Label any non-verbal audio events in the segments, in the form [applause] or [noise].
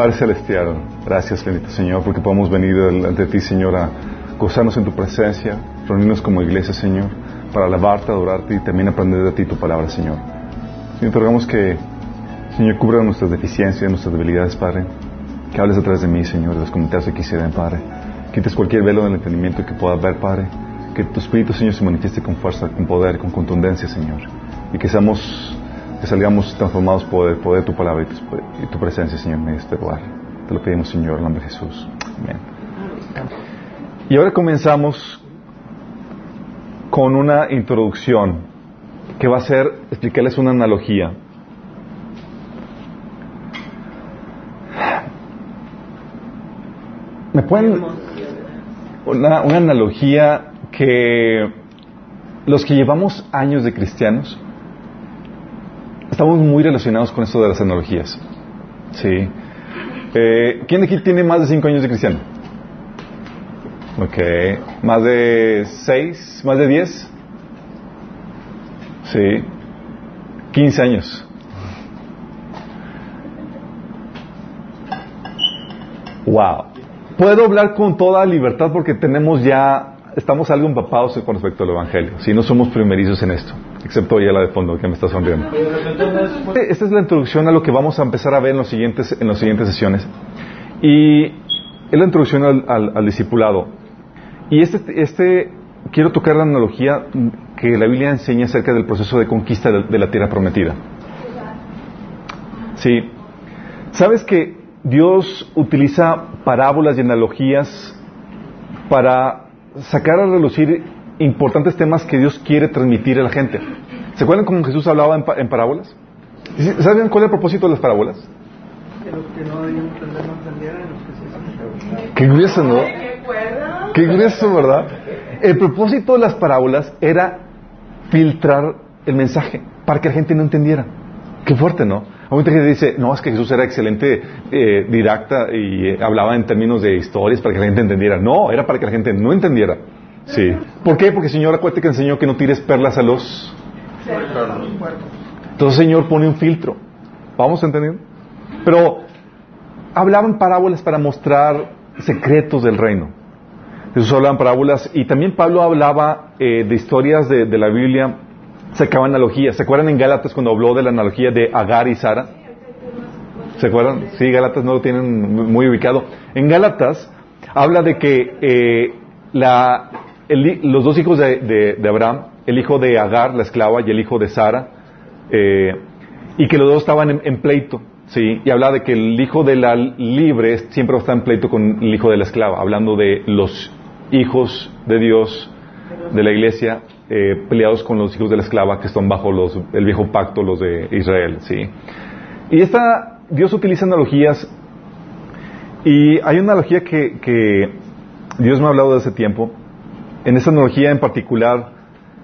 Padre Celestial, gracias, bendito Señor, porque podemos venir ante ti, Señor, a gozarnos en tu presencia, reunirnos como iglesia, Señor, para alabarte, adorarte y también aprender de ti tu palabra, Señor. Señor, te rogamos que, Señor, cubra nuestras deficiencias, nuestras debilidades, Padre. Que hables a través de mí, Señor, de los comentarios que quisieran, Padre. Quites cualquier velo del entendimiento que pueda ver, Padre. Que tu Espíritu, Señor, se manifieste con fuerza, con poder, con contundencia, Señor. Y que seamos que salgamos transformados por el poder de tu palabra y tu, presencia, Señor, en este lugar. Te lo pedimos, Señor, en nombre de Jesús. Amén. Y ahora comenzamos con una introducción que va a ser explicarles una analogía. ¿Me pueden...? Una, una analogía que los que llevamos años de cristianos, estamos muy relacionados con esto de las tecnologías. Sí. Eh, ¿Quién aquí tiene más de 5 años de cristiano? ¿Más de 6? ¿Más de 10? Sí. 15 años. Wow. Puedo hablar con toda libertad porque tenemos ya, estamos algo empapados con respecto al Evangelio. Si no somos primerizos en esto. Excepto la de fondo, que me está sonriendo. Esta es la introducción a lo que vamos a empezar a ver en, los siguientes, en las siguientes sesiones. Y es la introducción al, discipulado. Y este, este, quiero tocar la analogía que la Biblia enseña acerca del proceso de conquista de, de la tierra prometida. Sí. ¿Sabes que Dios utiliza parábolas y analogías para sacar a relucir importantes temas que Dios quiere transmitir a la gente. ¿Se acuerdan cómo Jesús hablaba en, parábolas? ¿Saben cuál es el propósito de las parábolas? Que los que no entender no entendieran los que Qué grueso, ¿no? Qué grueso, ¿verdad? El propósito de las parábolas era filtrar el mensaje para que la gente no entendiera. Qué fuerte, ¿no? A mucha gente dice, no, es que Jesús era excelente eh, didacta y eh, hablaba en términos de historias para que la gente entendiera. No, era para que la gente no entendiera. Sí. ¿Por qué? Porque el Señor acuérdate que enseñó que no tires perlas a los... Entonces el Señor pone un filtro. ¿Vamos a entender? Pero hablaban parábolas para mostrar secretos del reino. Jesús hablaba en parábolas y también Pablo hablaba eh, de historias de, la Biblia, sacaba analogías. ¿Se acuerdan en Gálatas cuando habló de la analogía de Agar y Sara? ¿Se acuerdan? Sí, Gálatas no lo tienen muy ubicado. En Gálatas habla de que eh, la, los dos hijos de, Abraham, el hijo de Agar, la esclava, y el hijo de Sara, eh, y que los dos estaban en, pleito, ¿sí? Y hablaba de que el hijo de la libre siempre está en pleito con el hijo de la esclava, hablando de los hijos de Dios, de la iglesia, eh, peleados con los hijos de la esclava que están bajo los, el viejo pacto, los de Israel, ¿sí? Y esta, Dios utiliza analogías, y hay una analogía que, que Dios me ha hablado de hace tiempo, en esta analogía en particular,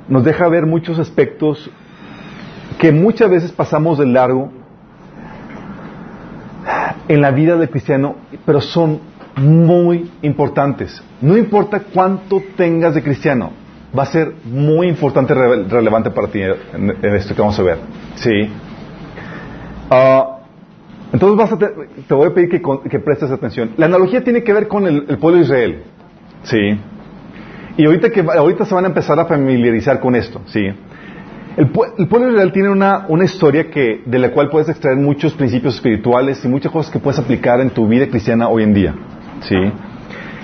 nos deja ver muchos aspectos que muchas veces pasamos de largo en la vida del cristiano, pero son muy importantes. No importa cuánto tengas de cristiano, va a ser muy importante, relevante para ti en, esto que vamos a ver. Sí. Ah, entonces te, voy a pedir que, prestes atención. La analogía tiene que ver con el, el pueblo de Israel. Sí. Y ahorita, que, ahorita se van a empezar a familiarizar con esto, ¿sí? El, pueblo Israel tiene una, una historia que, de la cual puedes extraer muchos principios espirituales y muchas cosas que puedes aplicar en tu vida cristiana hoy en día, ¿sí?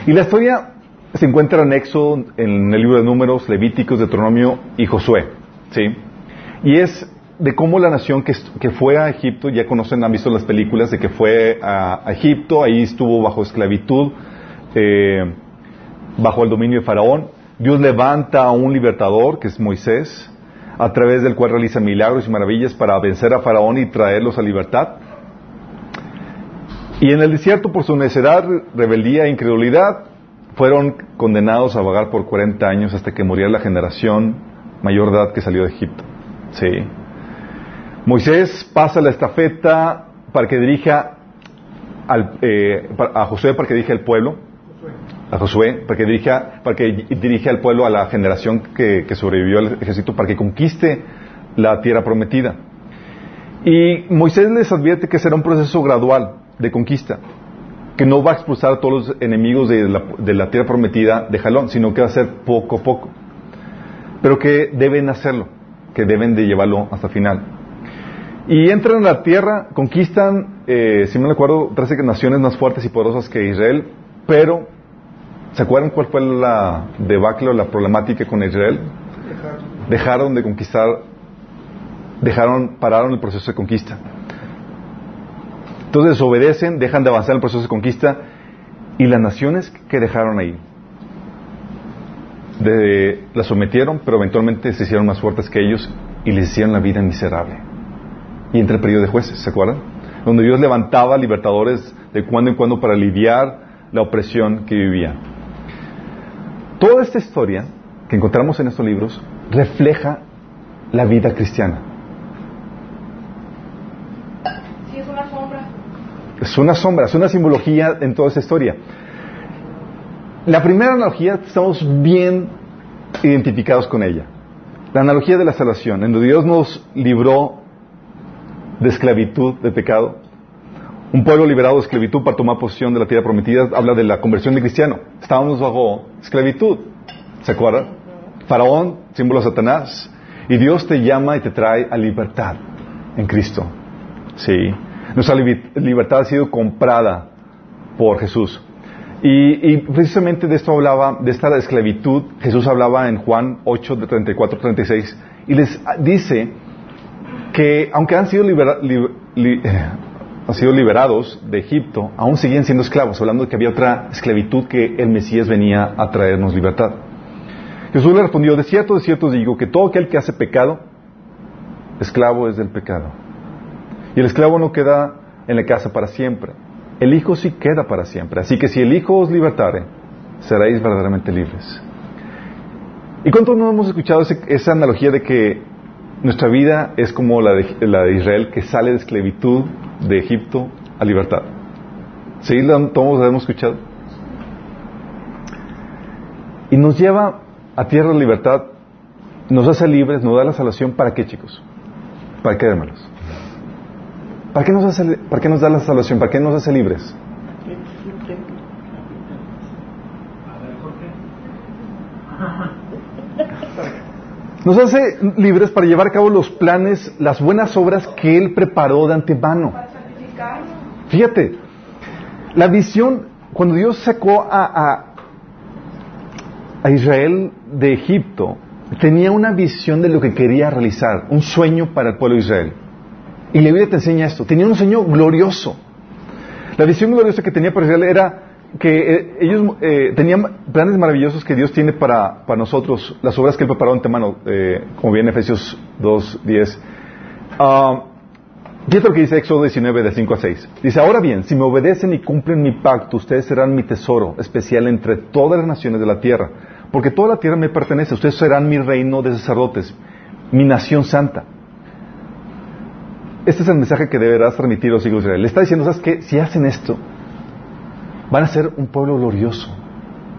Y la historia se encuentra en Éxodo, en el libro de Números, Levíticos, Deuteronomio y Josué, ¿sí? Y es de cómo la nación que, fue a Egipto, ya conocen, han visto las películas de que fue a, a Egipto, ahí estuvo bajo esclavitud, eh, bajo el dominio de Faraón. Dios levanta a un libertador, que es Moisés, a través del cual realiza milagros y maravillas para vencer a Faraón y traerlos a libertad. Y en el desierto, por su necedad, rebeldía e incredulidad, fueron condenados a vagar por 40 años hasta que muriera la generación mayor edad que salió de Egipto. Sí. Moisés pasa la estafeta para que dirija eh, a José para que dirija al pueblo a Josué para que dirija, para que dirija al pueblo a la generación que, sobrevivió al ejército para que conquiste la tierra prometida. Y Moisés les advierte que será un proceso gradual. de conquista, que no va a expulsar a todos los enemigos de la, de la tierra prometida de jalón, sino que va a ser poco a poco. Pero que deben hacerlo, que deben de llevarlo hasta final. Y entran en la tierra, conquistan, eh, si me acuerdo, 13 naciones más fuertes y poderosas que Israel, pero ¿se acuerdan cuál fue la debacle o la problemática con Israel? Dejaron de conquistar, dejaron, pararon el proceso de conquista. Entonces desobedecen, dejan de avanzar en el proceso de conquista y las naciones que dejaron ahí de, las sometieron, pero eventualmente se hicieron más fuertes que ellos y les hicieron la vida miserable. Y entre el periodo de jueces, ¿se acuerdan? Donde Dios levantaba libertadores de cuando en cuando para aliviar la opresión que vivían. Toda esta historia que encontramos en estos libros refleja la vida cristiana. Sí, es una sombra. Es una sombra, es una simbología en toda esta historia. La primera analogía estamos bien identificados con ella. La analogía de la salvación, en donde Dios nos libró de esclavitud, de pecado. Un pueblo liberado de esclavitud para tomar posesión de la tierra prometida habla de la conversión de cristiano. Estábamos bajo esclavitud. ¿Se acuerdan? Faraón, símbolo de Satanás. Y Dios te llama y te trae a libertad en Cristo. Sí. Nuestra libertad ha sido comprada por Jesús. Y, precisamente de esto hablaba, de esta esclavitud, Jesús hablaba en Juan 8, de 34, 36, y les dice que aunque han sido, libera, li, li, han sido liberados de Egipto, aún siguen siendo esclavos, hablando de que había otra esclavitud que el Mesías venía a traernos libertad. Jesús le respondió, de cierto, de cierto digo, que todo aquel que hace pecado, esclavo es del pecado. Y el esclavo no queda en la casa para siempre. El Hijo sí queda para siempre. Así que si el Hijo os libertare, seréis verdaderamente libres. ¿Y cuántos no hemos escuchado esa analogía de que nuestra vida es como la de, la de, Israel que sale de esclavitud de Egipto a libertad? ¿Sí? ¿Todos lo hemos escuchado? Y nos lleva a tierra de libertad, nos hace libres, nos da la salvación. ¿Para qué, chicos? ¿Para qué, hermanos? ¿Para qué, nos ¿Para qué nos da la salvación? ¿Para qué nos hace libres? Nos hace libres para llevar a cabo los planes, las buenas obras que Él preparó de antemano. Fíjate, la visión, cuando Dios sacó a, a, a Israel de Egipto, tenía una visión de lo que quería realizar, un sueño para el pueblo de Israel. Y la Biblia te enseña esto. Tenía un sueño glorioso. La visión gloriosa que tenía para Israel era que eh, ellos eh, tenían planes maravillosos que Dios tiene para, para, nosotros, las obras que Él preparó antemano, eh, como viene Efesios 2, 10. Uh, lo que dice Éxodo 19, de 5 a 6. Dice, ahora bien, si me obedecen y cumplen mi pacto, ustedes serán mi tesoro especial entre todas las naciones de la tierra, porque toda la tierra me pertenece, ustedes serán mi reino de sacerdotes, mi nación santa. Este es el mensaje que deberás transmitir a los hijos de Israel. Le está diciendo, ¿sabes qué? Si hacen esto, van a ser un pueblo glorioso.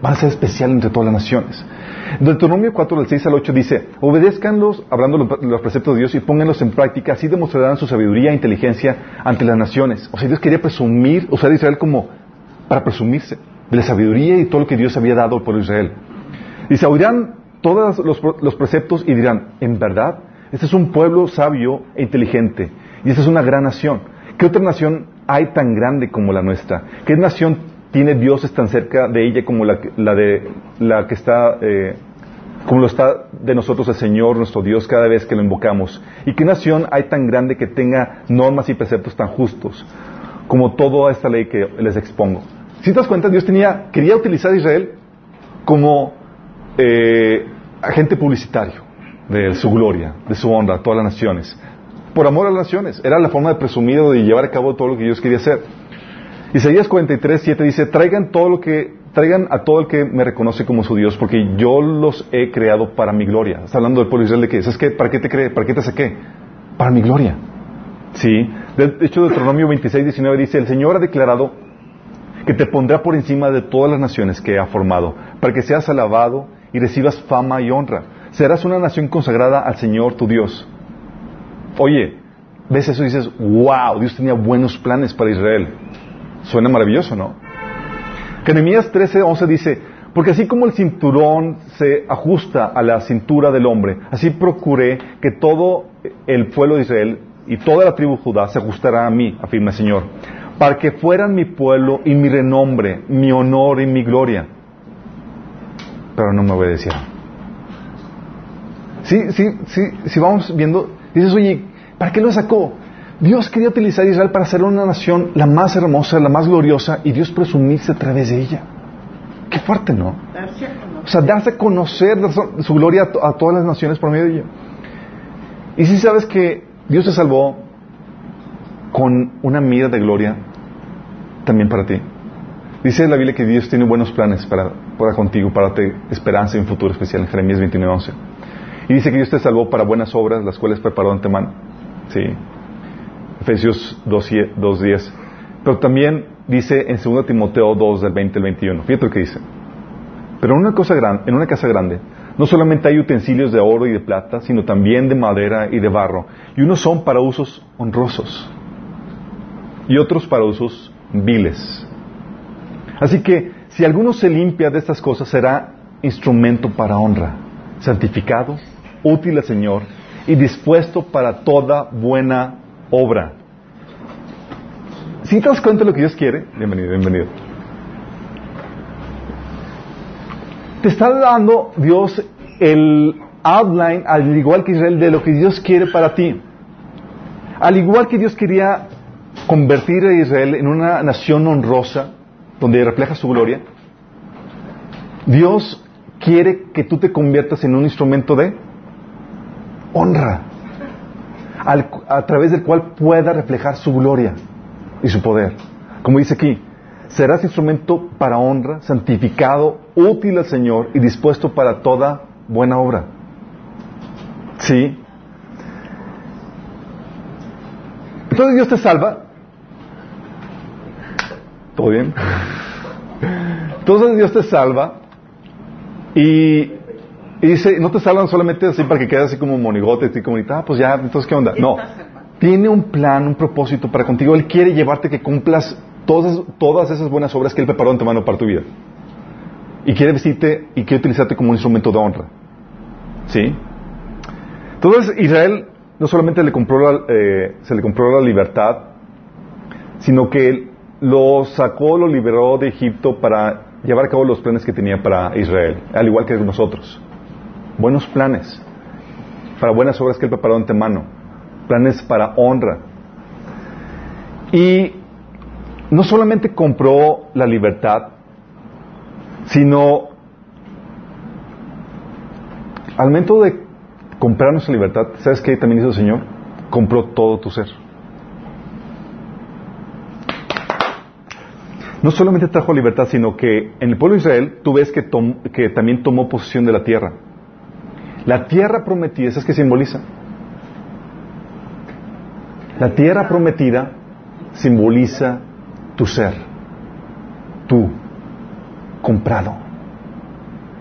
Van a ser especial entre todas las naciones. Deuteronomio 4, del 6 al 8 dice, obedezcanlos, hablando de los preceptos de Dios, y pónganlos en práctica, así demostrarán su sabiduría e inteligencia ante las naciones. O sea, Dios quería presumir, usar a Israel como para presumirse de la sabiduría y todo lo que Dios había dado de Israel. Dice, oirán todos los, los preceptos y dirán, en verdad, este es un pueblo sabio e inteligente y esta es una gran nación. ¿Qué otra nación hay tan grande como la nuestra? ¿Qué nación tiene dioses tan cerca de ella como la, la de la que está, eh, como lo está de nosotros el Señor, nuestro Dios, cada vez que lo invocamos? ¿Y qué nación hay tan grande que tenga normas y preceptos tan justos como toda esta ley que les expongo? Si te das cuenta, Dios tenía, quería utilizar a Israel como eh, agente publicitario de su gloria, de su honra a todas las naciones por amor a las naciones. Era la forma de presumir de llevar a cabo todo lo que Dios quería hacer. Isaías 43, 7 dice, traigan todo lo que, traigan a todo el que me reconoce como su Dios, porque yo los he creado para mi gloria. Está hablando del pueblo Israel de que. ¿Para qué te cree? ¿Para qué te saqué? Para mi gloria. Sí. De hecho, Deuteronomio 26, 19 dice, el Señor ha declarado que te pondrá por encima de todas las naciones que ha formado, para que seas alabado y recibas fama y honra. Serás una nación consagrada al Señor tu Dios. Oye, ves eso y dices, wow, Dios tenía buenos planes para Israel. Suena maravilloso, ¿no? Jeremías 13, 11 dice, porque así como el cinturón se ajusta a la cintura del hombre, así procuré que todo el pueblo de Israel y toda la tribu Judá se ajustará a mí, afirma el Señor, para que fueran mi pueblo y mi renombre, mi honor y mi gloria. Pero no me obedecieron. Sí, sí, sí, si vamos viendo, dices, oye, ¿para qué lo sacó? Dios quería utilizar a Israel para hacer una nación la más hermosa, la más gloriosa, y Dios presumirse a través de ella. Qué fuerte, ¿no? O sea, darse a conocer su gloria a, todas las naciones por medio de ella. Y si sabes que Dios te salvó con una mira de gloria también para ti. Dice la Biblia que Dios tiene buenos planes para, para contigo, para darte esperanza y un futuro especial en Jeremías 29:11. Y dice que Dios te salvó para buenas obras, las cuales preparó antemano. Sí. Efesios 2.10. Pero también dice en 2 Timoteo 2 del 20 al 21. Fíjate lo que dice. Pero en una, cosa grande, en una casa grande no solamente hay utensilios de oro y de plata, sino también de madera y de barro. Y unos son para usos honrosos y otros para usos viles. Así que si alguno se limpia de estas cosas será instrumento para honra, santificado, útil al Señor y dispuesto para toda buena obra. Si te das cuenta de lo que Dios quiere, bienvenido, bienvenido. Te está dando Dios el outline, al igual que Israel, de lo que Dios quiere para ti. Al igual que Dios quería convertir a Israel en una nación honrosa, donde refleja su gloria, Dios quiere que tú te conviertas en un instrumento de honra a través del cual pueda reflejar su gloria y su poder. Como dice aquí, serás instrumento para honra, santificado, útil al Señor y dispuesto para toda buena obra. ¿Sí? Entonces Dios te salva. ¿Todo bien? [laughs] Entonces Dios te salva y y dice, no te salvan solamente así para que quedes así como monigote, así como, ah, pues ya, entonces ¿qué onda? No, tiene un plan, un propósito para contigo. Él quiere llevarte que cumplas todas, todas esas buenas obras que Él preparó en tu mano para tu vida. Y quiere decirte y quiere utilizarte como un instrumento de honra. ¿Sí? Entonces Israel no solamente le compró eh, se le compró la libertad, sino que lo sacó, lo liberó de Egipto para llevar a cabo los planes que tenía para Israel, al igual que nosotros buenos planes para buenas obras que Él preparó antemano, planes para honra. Y no solamente compró la libertad, sino al momento de comprar nuestra libertad, ¿sabes qué también hizo el Señor? Compró todo tu ser. No solamente trajo libertad, sino que en el pueblo de Israel tú ves que, que también tomó posesión de la tierra. La tierra prometida, ¿sabes qué simboliza? La tierra prometida simboliza tu ser, tú, comprado.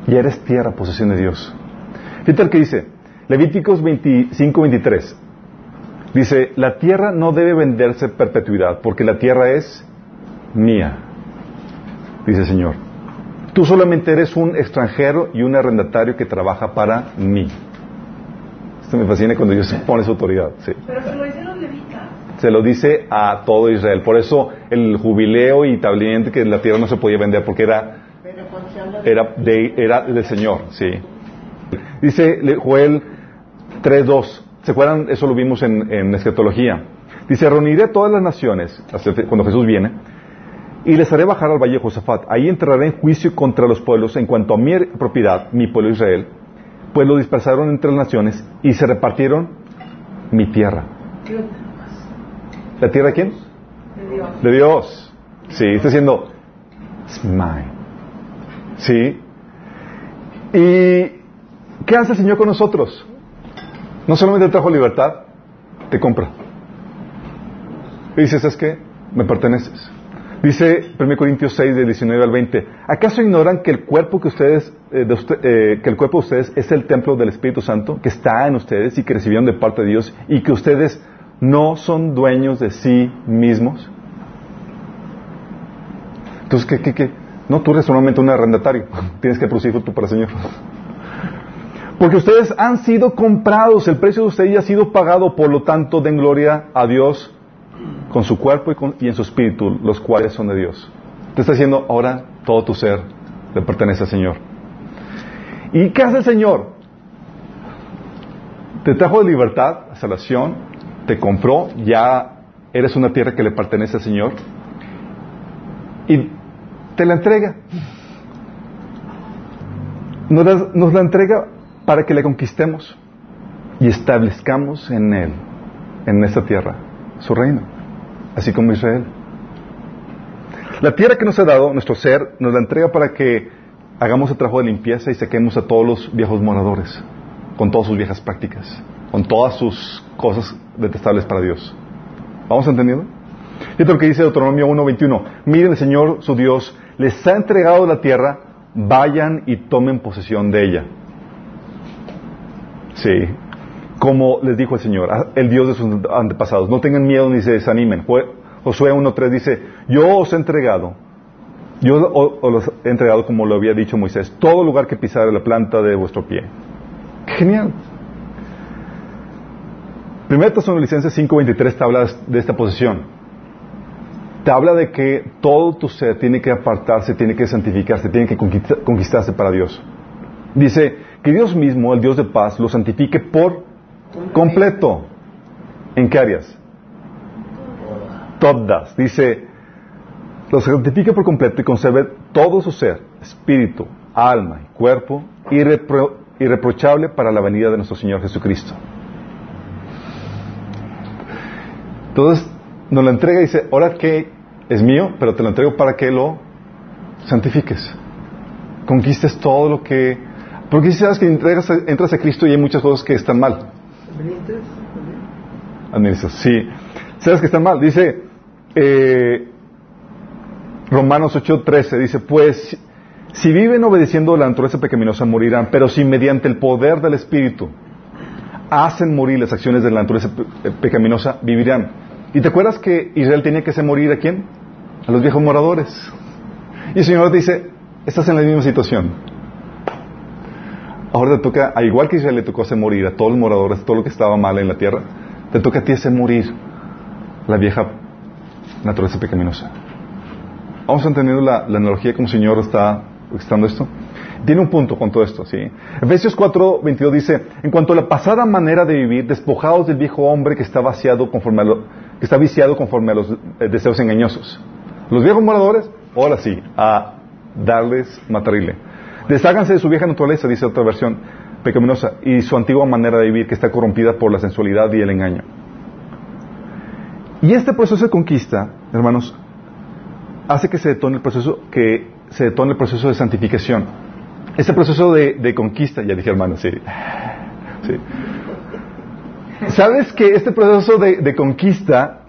Y eres tierra, posesión de Dios. Fíjate lo que dice, Levíticos 25, 23. Dice, la tierra no debe venderse perpetuidad, porque la tierra es mía, dice el Señor. Tú solamente eres un extranjero y un arrendatario que trabaja para mí. Esto me fascina cuando Dios pone su autoridad. Pero se lo dice los levitas. Se lo dice a todo Israel. Por eso el jubileo y tablamiento que la tierra no se podía vender porque era, era, de, era del Señor. Sí. Dice Joel 3.2. ¿Se acuerdan? Eso lo vimos en, en escatología. Dice, reuniré todas las naciones, cuando Jesús viene, y les haré bajar al valle de Josafat. Ahí entraré en juicio contra los pueblos en cuanto a mi propiedad, mi pueblo Israel, pues lo dispersaron entre las naciones y se repartieron mi tierra. ¿La tierra de quién? De Dios. De Dios. Sí, está diciendo, it's mine. Sí. ¿Y qué hace el Señor con nosotros? No solamente trajo libertad, te compra. Y dices, es que me perteneces. Dice 1 Corintios 6, de 19 al 20, ¿acaso ignoran que el cuerpo que ustedes, eh, de eh, que el cuerpo de ustedes es el templo del Espíritu Santo que está en ustedes y que recibieron de parte de Dios y que ustedes no son dueños de sí mismos? Entonces, ¿qué, qué, qué? No, tú eres solamente un arrendatario. [laughs] Tienes que producir fruto para el Señor. Porque ustedes han sido comprados, el precio de ustedes ya ha sido pagado, por lo tanto den gloria a Dios con su cuerpo y, con- y en su espíritu, los cuales son de Dios. Te está diciendo, ahora todo tu ser le pertenece al Señor. ¿Y qué hace el Señor? Te trajo de libertad, salvación, te compró, ya eres una tierra que le pertenece al Señor y te la entrega. Nos la, nos la entrega para que la conquistemos y establezcamos en Él, en esta tierra, su reino, así como Israel. La tierra que nos ha dado, nuestro ser, nos la entrega para que hagamos el trabajo de limpieza y saquemos a todos los viejos moradores, con todas sus viejas prácticas, con todas sus cosas detestables para Dios. ¿Vamos entendiendo? Fíjate lo que dice Deuteronomio 1.21. Miren, el Señor, su Dios, les ha entregado la tierra, vayan y tomen posesión de ella. Sí, como les dijo el Señor, el Dios de sus antepasados. No tengan miedo ni se desanimen. Josué 1.3 dice, yo os he entregado, yo os he entregado como lo había dicho Moisés, todo lugar que pisare la planta de vuestro pie. Genial. Primera Tesalonicenses 5.23 te habla de esta posición. Te habla de que todo tu ser tiene que apartarse, tiene que santificarse, tiene que conquista- conquistarse para Dios. Dice que Dios mismo, el Dios de paz, lo santifique por completo. ¿En qué áreas? Todas. Dice, lo santifique por completo y conserve todo su ser, espíritu, alma y cuerpo, irrepro- irreprochable para la venida de nuestro Señor Jesucristo. Entonces nos lo entrega y dice, ahora que es mío, pero te lo entrego para que lo santifiques. Conquistes todo lo que... Porque si sabes que entregas entras a Cristo y hay muchas cosas que están mal. ¿Administras? Administras, sí. Sabes que están mal. Dice eh, Romanos 8:13, dice, pues si viven obedeciendo la naturaleza pecaminosa morirán, pero si mediante el poder del Espíritu hacen morir las acciones de la naturaleza pe- pecaminosa, vivirán. ¿Y te acuerdas que Israel tenía que hacer morir a quién? A los viejos moradores. Y el Señor te dice, estás en la misma situación. Ahora te toca, a igual que Israel le tocó hacer morir a todos los moradores, todo lo que estaba mal en la tierra, te toca a ti hacer morir la vieja naturaleza pecaminosa. Vamos entendiendo la, la analogía como el Señor está expresando esto. Tiene un punto con todo esto, ¿sí? Efesios 4, 22 dice, en cuanto a la pasada manera de vivir, despojados del viejo hombre que está viciado conforme a los eh, deseos engañosos. Los viejos moradores, ahora sí, a darles matarile. Desháganse de su vieja naturaleza, dice otra versión pecaminosa, y su antigua manera de vivir que está corrompida por la sensualidad y el engaño. Y este proceso de conquista, hermanos, hace que se detone el proceso, que se detone el proceso de santificación. Este proceso de, de conquista, ya dije hermanos, sí. sí. ¿Sabes que este proceso de, de conquista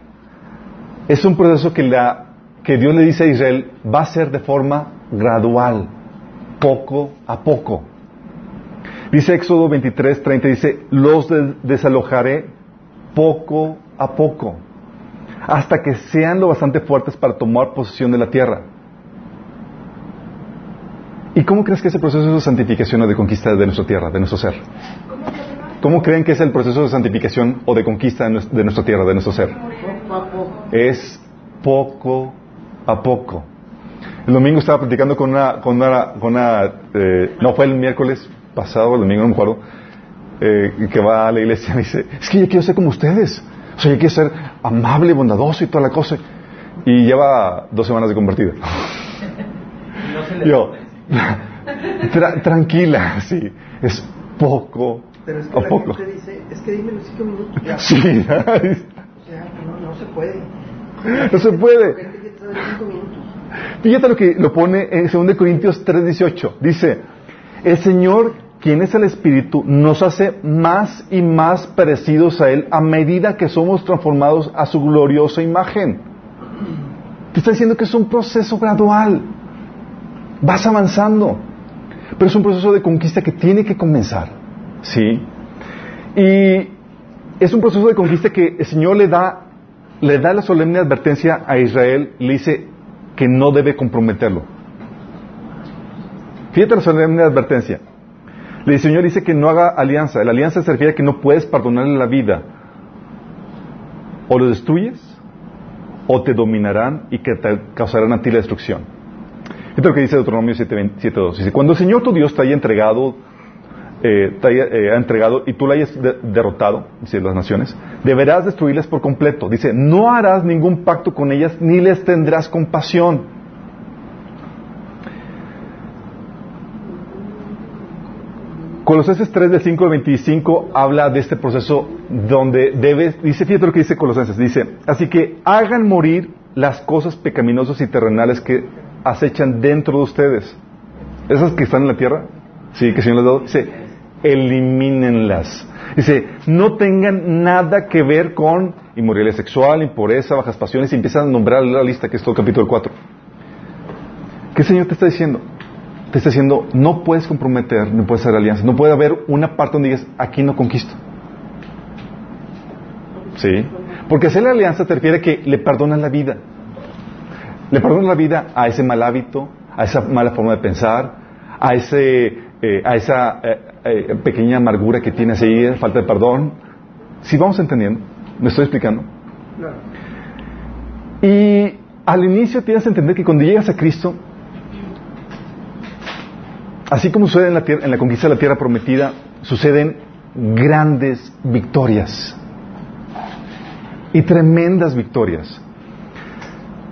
es un proceso que, la, que Dios le dice a Israel va a ser de forma gradual, poco a poco? Dice Éxodo 23, 30, dice, los de- desalojaré poco a poco, hasta que sean lo bastante fuertes para tomar posesión de la tierra. ¿Y cómo crees que es el proceso de santificación o de conquista de nuestra tierra, de nuestro ser? ¿Cómo creen que es el proceso de santificación o de conquista de nues- de nuestra tierra, de nuestro ser? Poco a poco. Es poco a poco. El domingo estaba platicando con una, con una, con una, eh, no fue el miércoles pasado, el domingo no me acuerdo, eh, que va a la iglesia y me dice, es que yo quiero ser como ustedes. O sea, yo quiero ser amable, bondadoso y toda la cosa. Y lleva dos semanas de convertido. [laughs] Yo, tra- tranquila, sí, es poco Pero es que a la poco. gente dice, es que dime los cinco minutos. Ya. Sí, O sea, no, no se puede. no se puede. Cinco minutos. Fíjate lo que lo pone en 2 Corintios 3:18. Dice, el Señor, quien es el Espíritu, nos hace más y más parecidos a Él a medida que somos transformados a su gloriosa imagen. Te está diciendo que es un proceso gradual. Vas avanzando. Pero es un proceso de conquista que tiene que comenzar. ¿Sí? Y es un proceso de conquista que el Señor le da, le da la solemne advertencia a Israel, le dice, que no debe comprometerlo. Fíjate la solemne advertencia. El Señor dice que no haga alianza. La alianza se refiere a que no puedes perdonarle la vida. O lo destruyes, o te dominarán y que te causarán a ti la destrucción. Esto es lo que dice Deuteronomio 7.2. Dice, cuando el Señor tu Dios te haya entregado, eh, te haya eh, entregado y tú la hayas de- derrotado, dice las naciones, deberás destruirlas por completo. Dice, no harás ningún pacto con ellas ni les tendrás compasión. Colosenses 3 del 5 al 25 habla de este proceso donde debes, dice, fíjate lo que dice Colosenses, dice, así que hagan morir las cosas pecaminosas y terrenales que acechan dentro de ustedes. Esas que están en la tierra, sí, que el Señor les ha dado, dice, elimínenlas. Dice, no tengan nada que ver con inmoralidad sexual, impureza, bajas pasiones, y empiezan a nombrar la lista, que es todo el capítulo 4. ¿Qué el Señor te está diciendo? Te está diciendo, no puedes comprometer, no puedes hacer alianza, no puede haber una parte donde digas, aquí no conquisto. ¿Sí? Porque hacer la alianza te refiere a que le perdonas la vida. Le perdonas la vida a ese mal hábito, a esa mala forma de pensar, a, ese, eh, a esa eh, eh, pequeña amargura que tienes ahí, falta de perdón. Si vamos entendiendo, me estoy explicando. Y al inicio tienes que entender que cuando llegas a Cristo, así como sucede en la, tierra- en la conquista de la tierra prometida, suceden grandes victorias y tremendas victorias.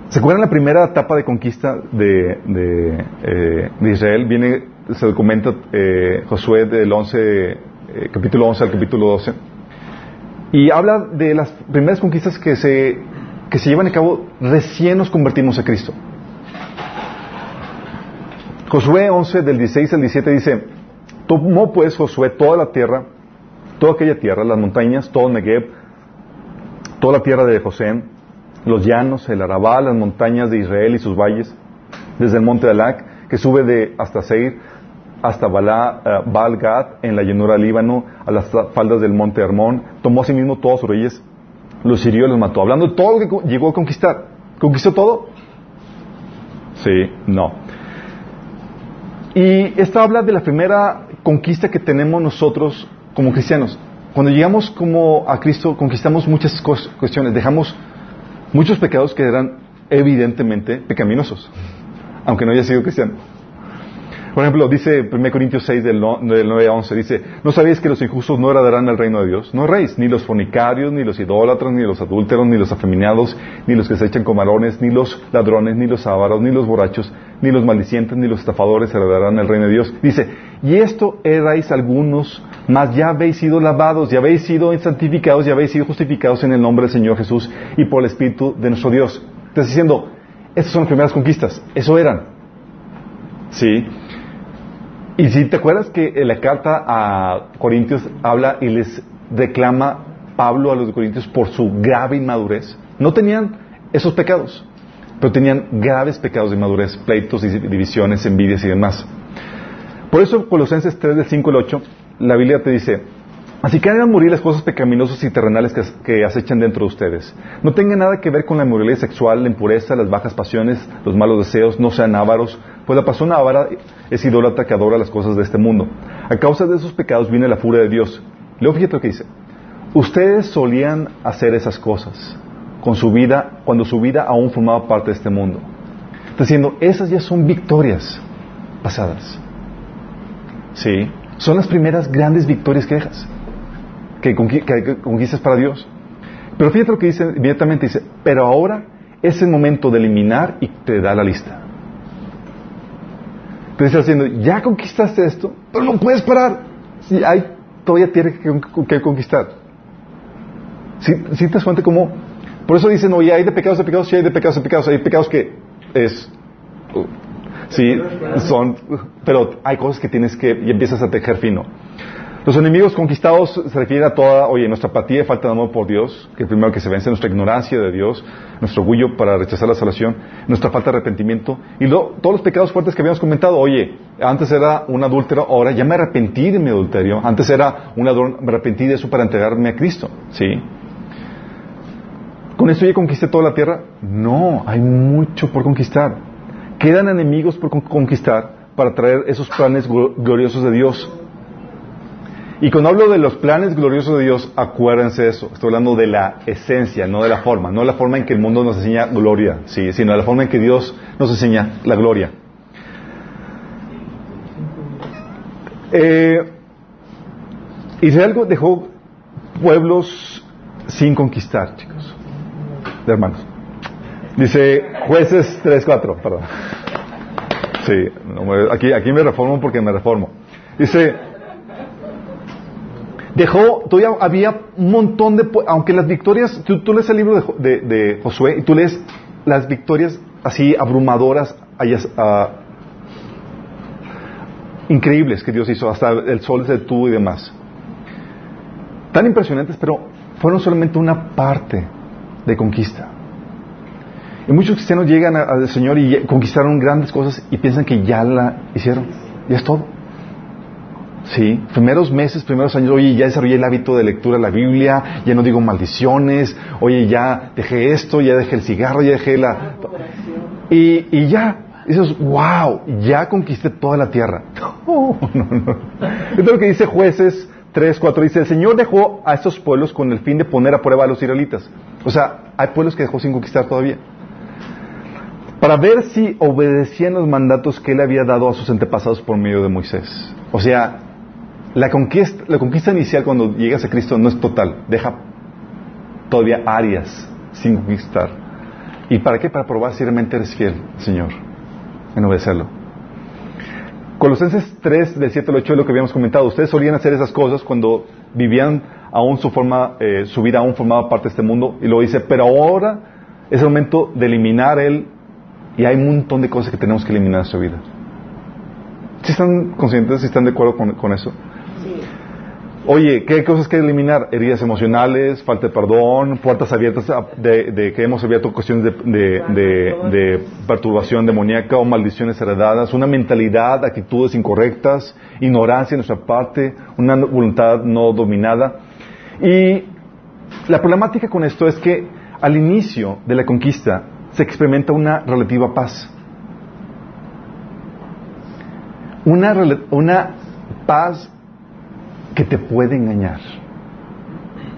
¿Se acuerdan la primera etapa de conquista de, de, eh, de Israel? Viene, se documenta eh, Josué del 11, eh, capítulo 11 al capítulo 12. Y habla de las primeras conquistas que se, que se llevan a cabo recién nos convertimos a Cristo. Josué 11 del 16 al 17 dice, tomó pues Josué toda la tierra, toda aquella tierra, las montañas, todo Negev, toda la tierra de José, los llanos, el Arabá, las montañas de Israel y sus valles, desde el monte de Alac, que sube de hasta Seir, hasta Balá, eh, Baal Gad, en la llanura Líbano, a las faldas del monte Hermón, tomó asimismo todos sus reyes, los hirió y los mató. Hablando de todo lo que llegó a conquistar. ¿Conquistó todo? Sí, no. Y esto habla de la primera conquista que tenemos nosotros como cristianos. Cuando llegamos como a Cristo, conquistamos muchas cuestiones, dejamos muchos pecados que eran evidentemente pecaminosos, aunque no haya sido cristiano. Por ejemplo, dice 1 Corintios 6 del, no- del 9 a 11, dice, ¿no sabéis que los injustos no heredarán el reino de Dios? No erréis, ni los fornicarios, ni los idólatras, ni los adúlteros, ni los afeminados, ni los que se echan con varones, ni los ladrones, ni los ávaros, ni los borrachos, ni los maldicientes, ni los estafadores heredarán el reino de Dios. Dice, y esto erais algunos, mas ya habéis sido lavados, ya habéis sido santificados, ya habéis sido justificados en el nombre del Señor Jesús y por el Espíritu de nuestro Dios. Estás diciendo, estas son las primeras conquistas, eso eran. Sí. Y si te acuerdas que en la carta a Corintios habla y les reclama Pablo a los de Corintios por su grave inmadurez. No tenían esos pecados, pero tenían graves pecados de inmadurez, pleitos, divisiones, envidias y demás. Por eso Colosenses 3 del 5 al 8, la Biblia te dice, así que hagan morir las cosas pecaminosas y terrenales que, acechan dentro de ustedes. No tengan nada que ver con la inmoralidad sexual, la impureza, las bajas pasiones, los malos deseos, no sean ávaros, pues la persona avara es idólatra que adora las cosas de este mundo. A causa de esos pecados viene la furia de Dios. Luego fíjate lo que dice. Ustedes solían hacer esas cosas con su vida, cuando su vida aún formaba parte de este mundo. Está diciendo, esas ya son victorias pasadas. Sí, son las primeras grandes victorias que dejas, que, conqui- que conquistas para Dios. Pero fíjate lo que dice inmediatamente, dice, pero ahora es el momento de eliminar y te da la lista. Te dice haciendo, ya conquistaste esto, pero no puedes parar. Si hay todavía tienes que, conquistar. ¿Sí, sí te cuenta? Por eso dicen, oye, hay de pecados de pecados, sí hay de pecados de pecados, hay pecados que es Sí, son, pero hay cosas que tienes que, y empiezas a tejer fino. Los enemigos conquistados se refiere a toda, oye, nuestra apatía y falta de amor por Dios, que primero que se vence nuestra ignorancia de Dios, nuestro orgullo para rechazar la salvación, nuestra falta de arrepentimiento, y todos los pecados fuertes que habíamos comentado, oye, antes era un adúltero, ahora ya me arrepentí de mi adulterio, antes era un ladrón, me arrepentí de eso para entregarme a Cristo, ¿sí? ¿Con eso ya conquisté toda la tierra? No, hay mucho por conquistar. Quedan enemigos por con- conquistar para traer esos planes glo- gloriosos de Dios. Y cuando hablo de los planes gloriosos de Dios, acuérdense de eso. Estoy hablando de la esencia, no de la forma. No de la forma en que el mundo nos enseña gloria, sí, sino de la forma en que Dios nos enseña la gloria. Eh, Israel dejó pueblos sin conquistar, chicos. De hermanos. Dice jueces 3.4, perdón. Sí, aquí, aquí me reformo porque me reformo. Dice, dejó, todavía había un montón de, aunque las victorias, tú, lees el libro de, de- de Josué y tú lees las victorias así abrumadoras, ah, increíbles que Dios hizo, hasta el sol se detuvo y demás. Tan impresionantes, pero fueron solamente una parte de conquista. Y muchos cristianos llegan al Señor y conquistaron grandes cosas y piensan que ya la hicieron. Ya es todo. Sí, primeros meses, primeros años, oye, ya desarrollé el hábito de lectura de la Biblia, ya no digo maldiciones, oye, ya dejé esto, ya dejé el cigarro, ya dejé la... Y, y ya, dices, wow, ya conquisté toda la tierra. [laughs] No, no, no. Esto es lo que dice jueces 3, 4, dice, el Señor dejó a estos pueblos con el fin de poner a prueba a los israelitas. O sea, hay pueblos que dejó sin conquistar todavía. Para ver si obedecían los mandatos que él había dado a sus antepasados por medio de Moisés. O sea, la conquista, la conquista inicial cuando llegas a Cristo no es total, deja todavía áreas sin conquistar. ¿Y para qué? Para probar si realmente eres fiel, Señor, en obedecerlo. Colosenses 3, del 7 al 8 es lo que habíamos comentado. Ustedes solían hacer esas cosas cuando vivían aún su forma, eh, su vida aún formaba parte de este mundo. Y lo dice, pero ahora es el momento de eliminar él y hay un montón de cosas que tenemos que eliminar en su vida. ¿Sí están conscientes? ¿Sí están de acuerdo con, con eso? Oye, ¿qué cosas que eliminar? Heridas emocionales, falta de perdón, puertas abiertas de, que hemos abierto cuestiones de, de- perturbación demoníaca o maldiciones heredadas, una mentalidad, actitudes incorrectas, ignorancia en nuestra parte, una voluntad no dominada. Y la problemática con esto es que al inicio de la conquista se experimenta una relativa paz. Una, una paz que te puede engañar.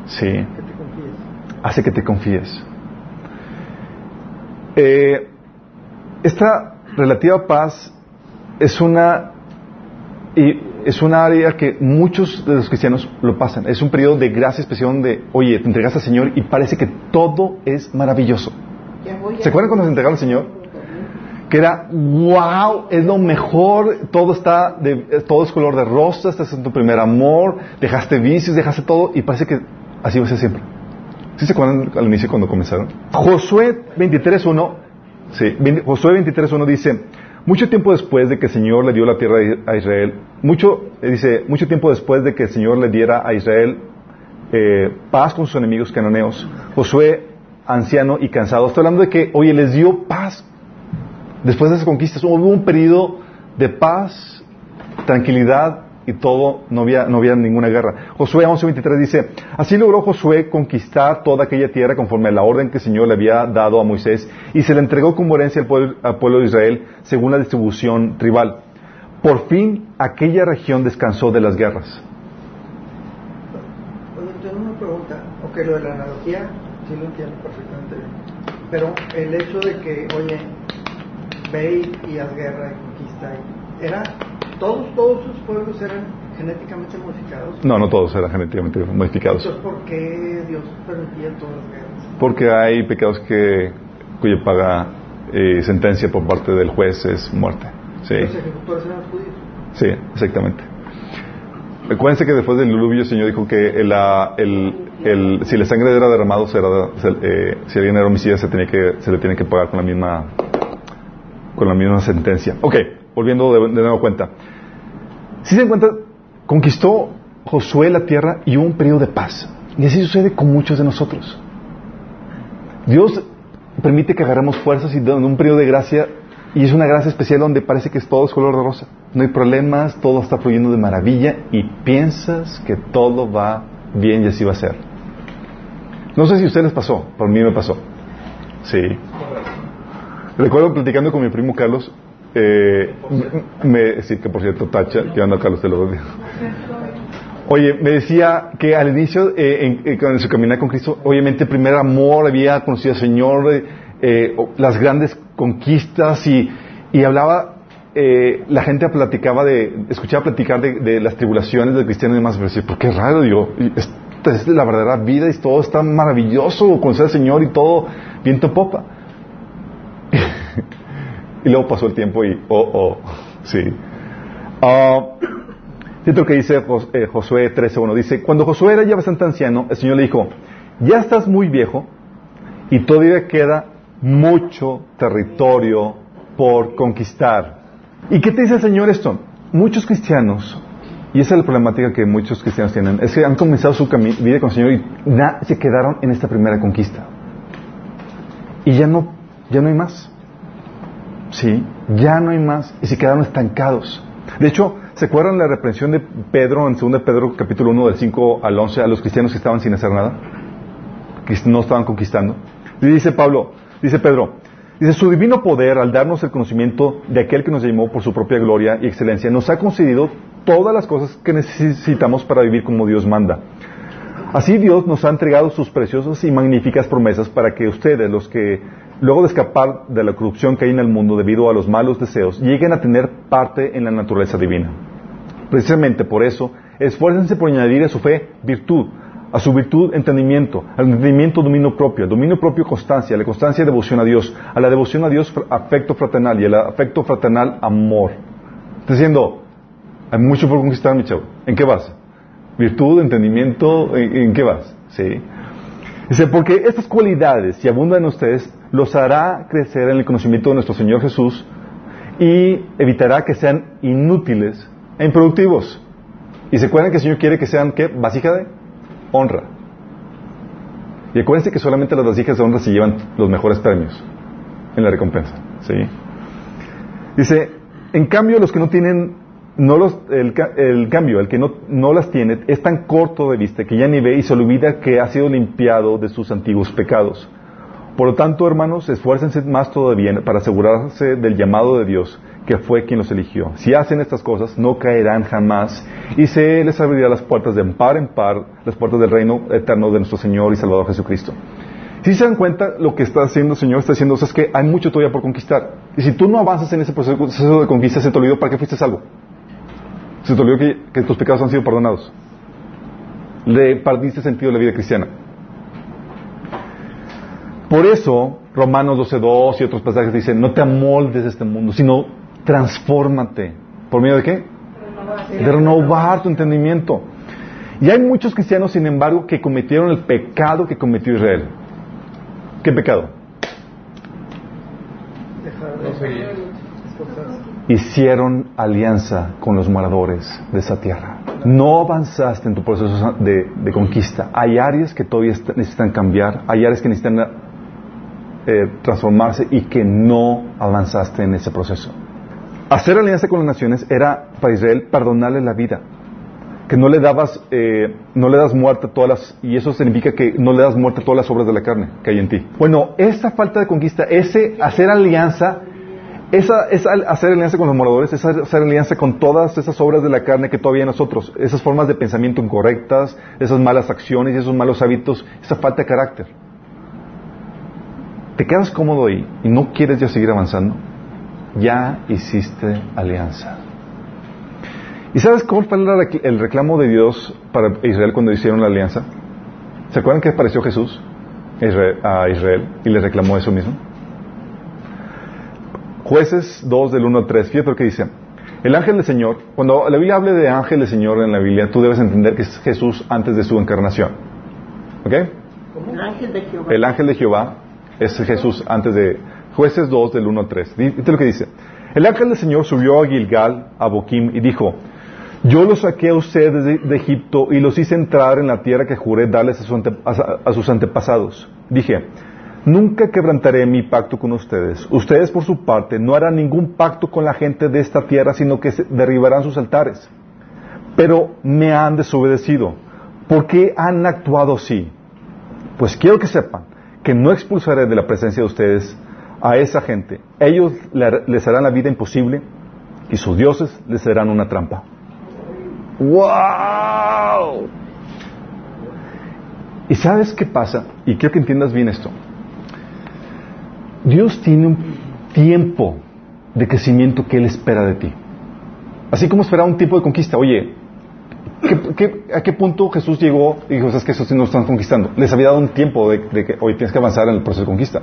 Sí. Que te confíes. Hace que te confíes. Eh, esta relativa paz es una y es una área que muchos de los cristianos lo pasan. Es un periodo de gracia especial donde, oye, te entregas al Señor y parece que todo es maravilloso. ¿Se acuerdan cuando se entregaron al Señor? Era wow, es lo mejor, todo está de, todo es color de rosa, estás en tu primer amor, dejaste vicios, dejaste todo y parece que así va a ser siempre. ¿Sí se acuerdan al inicio cuando comenzaron? Josué 23.1 sí, 20 Josué 23.1 dice, mucho tiempo después de que el Señor le dio la tierra a Israel, mucho, eh, dice, mucho tiempo después de que el Señor le diera a Israel eh, paz con sus enemigos cananeos, Josué, anciano y cansado, estoy hablando de que, oye, les dio paz Después de esas conquistas hubo un periodo de paz, tranquilidad y todo, no había, no había ninguna guerra. Josué 11:23 dice, así logró Josué conquistar toda aquella tierra conforme a la orden que el Señor le había dado a Moisés y se le entregó como herencia al pueblo, de Israel según la distribución tribal. Por fin aquella región descansó de las guerras. Tengo una pregunta. Ok, lo de la analogía, sí lo entiendo perfectamente bien. Pero el hecho de que, oye, ve y, haz guerra y conquista, y- ¿era, todos, todos sus pueblos eran genéticamente modificados? No, no todos eran genéticamente modificados. Entonces, ¿por qué Dios permitía todas las guerras? Porque hay pecados que, cuya paga eh, sentencia por parte del juez es muerte. Sí. Los ejecutores eran judíos. Sí, exactamente. Recuérdense que después del diluvio el Señor dijo que el, ah, el- el- si la sangre era se- eh, si alguien era homicida, se, tenía que, se le tiene que pagar con la misma con la misma sentencia. Ok, volviendo de, de nuevo cuenta. Si se dan cuenta, conquistó Josué la tierra y hubo un periodo de paz. Y así sucede con muchos de nosotros. Dios permite que agarremos fuerzas y en un periodo de gracia, y es una gracia especial donde parece que es todo es color de rosa. No hay problemas, todo está fluyendo de maravilla y piensas que todo va bien y así va a ser. No sé si a ustedes les pasó, por mí me pasó. Sí. Recuerdo platicando con mi primo Carlos, eh, me, sí, que por cierto, tacha, que anda Carlos, te lo digo. Oye, me decía que al inicio, eh, en, en, su caminar con Cristo, obviamente, primer amor, había conocido al Señor, eh, eh las grandes conquistas y, y hablaba, eh, la gente platicaba de, escuchaba platicar de, de las tribulaciones del cristiano y demás, pero decía, ¿por qué raro? Digo, esta es la verdadera vida y todo está maravilloso, conocer al Señor y todo viento popa. [laughs] y luego pasó el tiempo y, oh, oh, sí. Uh, lo que dice eh, Josué 13.1. Dice, cuando Josué era ya bastante anciano, el Señor le dijo, ya estás muy viejo y todavía queda mucho territorio por conquistar. ¿Y qué te dice el Señor esto? Muchos cristianos, y esa es la problemática que muchos cristianos tienen, es que han comenzado su vida con el Señor y se quedaron en esta primera conquista. Y ya no, ya no hay más. Sí, ya no hay más. Y se quedaron estancados. De hecho, ¿se acuerdan la reprensión de Pedro en 2 Pedro capítulo 1 del 5 al 11 a los cristianos que estaban sin hacer nada? Que no estaban conquistando. Y dice Pablo, dice Pedro, dice, su divino poder al darnos el conocimiento de aquel que nos llamó por su propia gloria y excelencia, nos ha concedido todas las cosas que necesitamos para vivir como Dios manda. Así Dios nos ha entregado sus preciosas y magníficas promesas para que ustedes, los que luego de escapar de la corrupción que hay en el mundo debido a los malos deseos, lleguen a tener parte en la naturaleza divina. Precisamente por eso, esfuércense por añadir a su fe virtud, a su virtud entendimiento, al entendimiento dominio propio, dominio propio constancia, a la constancia devoción a Dios, a la devoción a Dios afecto fraternal y al afecto fraternal amor. Está diciendo, hay mucho por conquistar, mi chavo. ¿En qué vas? Virtud, entendimiento, ¿en, en qué vas? Sí. Dice, porque estas cualidades, si abundan en ustedes, los hará crecer en el conocimiento de nuestro Señor Jesús y evitará que sean inútiles e improductivos. Y se acuerdan que el Señor quiere que sean, ¿qué? Vasija de honra. Y acuérdense que solamente las vasijas de honra se llevan los mejores premios en la recompensa. ¿sí? Dice, en cambio los que no tienen no los, el, el, cambio, el que no, no, las tiene, es tan corto de vista que ya ni ve y se olvida que ha sido limpiado de sus antiguos pecados. Por lo tanto, hermanos, esfuércense más todavía para asegurarse del llamado de Dios, que fue quien los eligió. Si hacen estas cosas, no caerán jamás y se les abrirá las puertas de par en par, las puertas del reino eterno de nuestro Señor y Salvador Jesucristo. Si se dan cuenta, lo que está haciendo el Señor está diciendo es que hay mucho todavía por conquistar. Y si tú no avanzas en ese proceso de conquista, se te olvidó para qué fuiste salvo. Se te olvidó que, que tus pecados han sido perdonados. Le perdiste sentido a la vida cristiana. Por eso, Romanos 12.2 y otros pasajes dicen, no te amoldes de este mundo, sino transfórmate. ¿Por medio de qué? De renovar tu entendimiento. Y hay muchos cristianos, sin embargo, que cometieron el pecado que cometió Israel. ¿Qué pecado? Hicieron alianza con los moradores de esa tierra. No avanzaste en tu proceso de, de conquista. Hay áreas que todavía necesitan cambiar, hay áreas que necesitan eh, transformarse y que no avanzaste en ese proceso. Hacer alianza con las naciones era para Israel perdonarle la vida, que no le dabas, eh, no le das muerte a todas las, y eso significa que no le das muerte a todas las obras de la carne que hay en ti. Bueno, esa falta de conquista, ese hacer alianza, esa, esa hacer alianza con los moradores, esa hacer alianza con todas esas obras de la carne que todavía hay en nosotros, esas formas de pensamiento incorrectas, esas malas acciones y esos malos hábitos, esa falta de carácter te quedas cómodo ahí y no quieres ya seguir avanzando, ya hiciste alianza. ¿Y sabes cuál fue el reclamo de Dios para Israel cuando hicieron la alianza? ¿Se acuerdan que apareció Jesús a Israel y le reclamó eso mismo? Jueces 2 del 1 al 3, fíjate lo que dice. El ángel del Señor, cuando la Biblia hable de ángel del Señor en la Biblia, tú debes entender que es Jesús antes de su encarnación. ¿Ok? El ángel de Jehová. El ángel de Jehová es Jesús antes de jueces 2 del 1 al 3. Fíjate lo que dice. El ángel del Señor subió a Gilgal, a Boquim, y dijo, yo los saqué a ustedes de, Egipto y los hice entrar en la tierra que juré darles a, sus antepasados. Dije, nunca quebrantaré mi pacto con ustedes. Ustedes por su parte no harán ningún pacto con la gente de esta tierra, sino que derribarán sus altares. Pero me han desobedecido. ¿Por qué han actuado así? Pues quiero que sepan que no expulsaré de la presencia de ustedes a esa gente. Ellos les harán la vida imposible y sus dioses les serán una trampa. ¡Wow! ¿Y sabes qué pasa? Y quiero que entiendas bien esto. Dios tiene un tiempo de crecimiento que Él espera de ti. Así como esperaba un tiempo de conquista. Oye, a qué punto Jesús llegó y dijo, es que esos sí nos están conquistando? Les había dado un tiempo de, que, hoy tienes que avanzar en el proceso de conquista.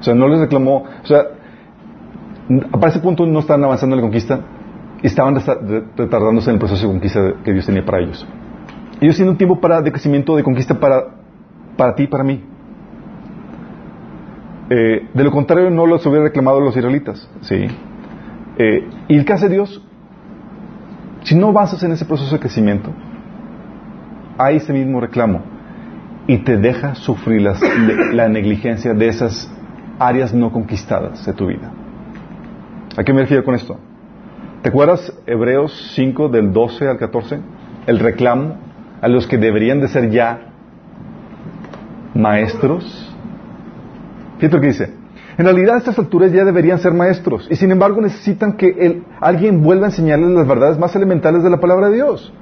O sea, no les reclamó, o sea, para ese punto no estaban avanzando en la conquista estaban retardándose en el proceso de conquista que Dios tenía para ellos. Ellos tienen un tiempo para, de crecimiento, de conquista para, para ti y para mí. Eh, de lo contrario, no los hubiera reclamado los israelitas. ¿sí? Eh, ¿Y el que hace Dios? Si no avanzas en ese proceso de crecimiento, hay ese mismo reclamo y te deja sufrir [coughs] la negligencia de esas áreas no conquistadas de tu vida. ¿A qué me refiero con esto? ¿Te acuerdas Hebreos 5 del 12 al 14? El reclamo a los que deberían de ser ya maestros. Fíjate lo que dice. En realidad a estas alturas ya deberían ser maestros y sin embargo necesitan que alguien vuelva a enseñarles las verdades más elementales de la palabra de Dios.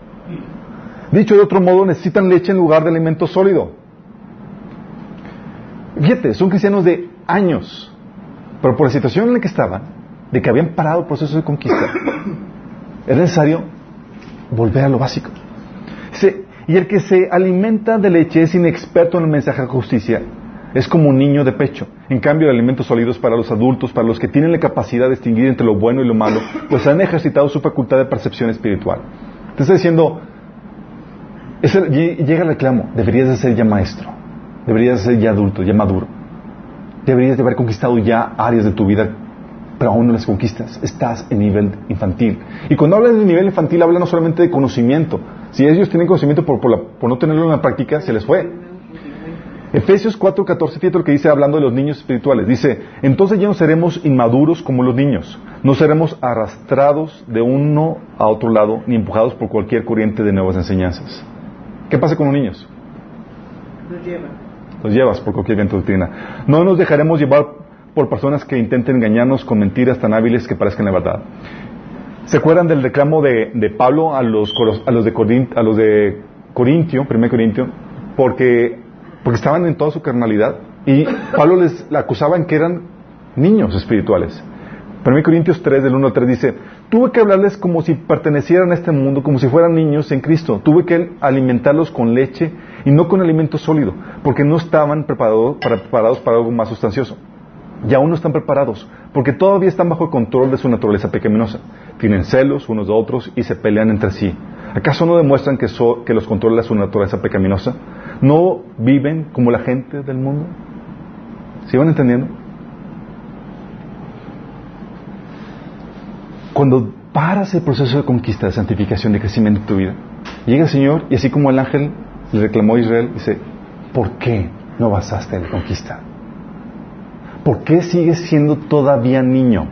Dicho de otro modo, necesitan leche en lugar de alimento sólido. Fíjate, son cristianos de años, pero por la situación en la que estaban, de que habían parado el proceso de conquista, [coughs] es necesario volver a lo básico. y el que se alimenta de leche es inexperto en el mensaje de justicia, es como un niño de pecho. En cambio, el alimento sólido es para los adultos, para los que tienen la capacidad de distinguir entre lo bueno y lo malo, pues han ejercitado su facultad de percepción espiritual. Te está diciendo, llega el reclamo, deberías de ser ya maestro, deberías de ser ya adulto, ya maduro. Deberías de haber conquistado ya áreas de tu vida, pero aún no las conquistas. Estás en nivel infantil. Y cuando hablan de nivel infantil, hablan no solamente de conocimiento. Si ellos tienen conocimiento por, no tenerlo en la práctica, se les fue. Efesios 4:14, fíjate lo que dice hablando de los niños espirituales. Dice, entonces ya no seremos inmaduros como los niños, no seremos arrastrados de uno a otro lado ni empujados por cualquier corriente de nuevas enseñanzas. ¿Qué pasa con los niños? Los llevan nos llevas por cualquier viento doctrina. No nos dejaremos llevar por personas que intenten engañarnos con mentiras tan hábiles que parezcan la verdad. ¿Se acuerdan del reclamo de, Pablo a los, a los, de, Corintio, a los de Corintio, 1 Corintio? Porque, porque estaban en toda su carnalidad y Pablo les acusaban que eran niños espirituales. 1 Corintios 3, del 1 al 3 dice, tuve que hablarles como si pertenecieran a este mundo, como si fueran niños en Cristo. Tuve que alimentarlos con leche y no con alimento sólido, porque no estaban preparados para, preparados para algo más sustancioso. Y aún no están preparados, porque todavía están bajo el control de su naturaleza pecaminosa. Tienen celos unos de otros y se pelean entre sí. ¿Acaso no demuestran que, que los controla su naturaleza pecaminosa? ¿No viven como la gente del mundo? ¿Sí van entendiendo? Cuando paras el proceso de conquista, de santificación, de crecimiento en tu vida, llega el Señor y así como el ángel le reclamó a Israel, dice, ¿por qué no basaste en la conquista? ¿Por qué sigues siendo todavía niño?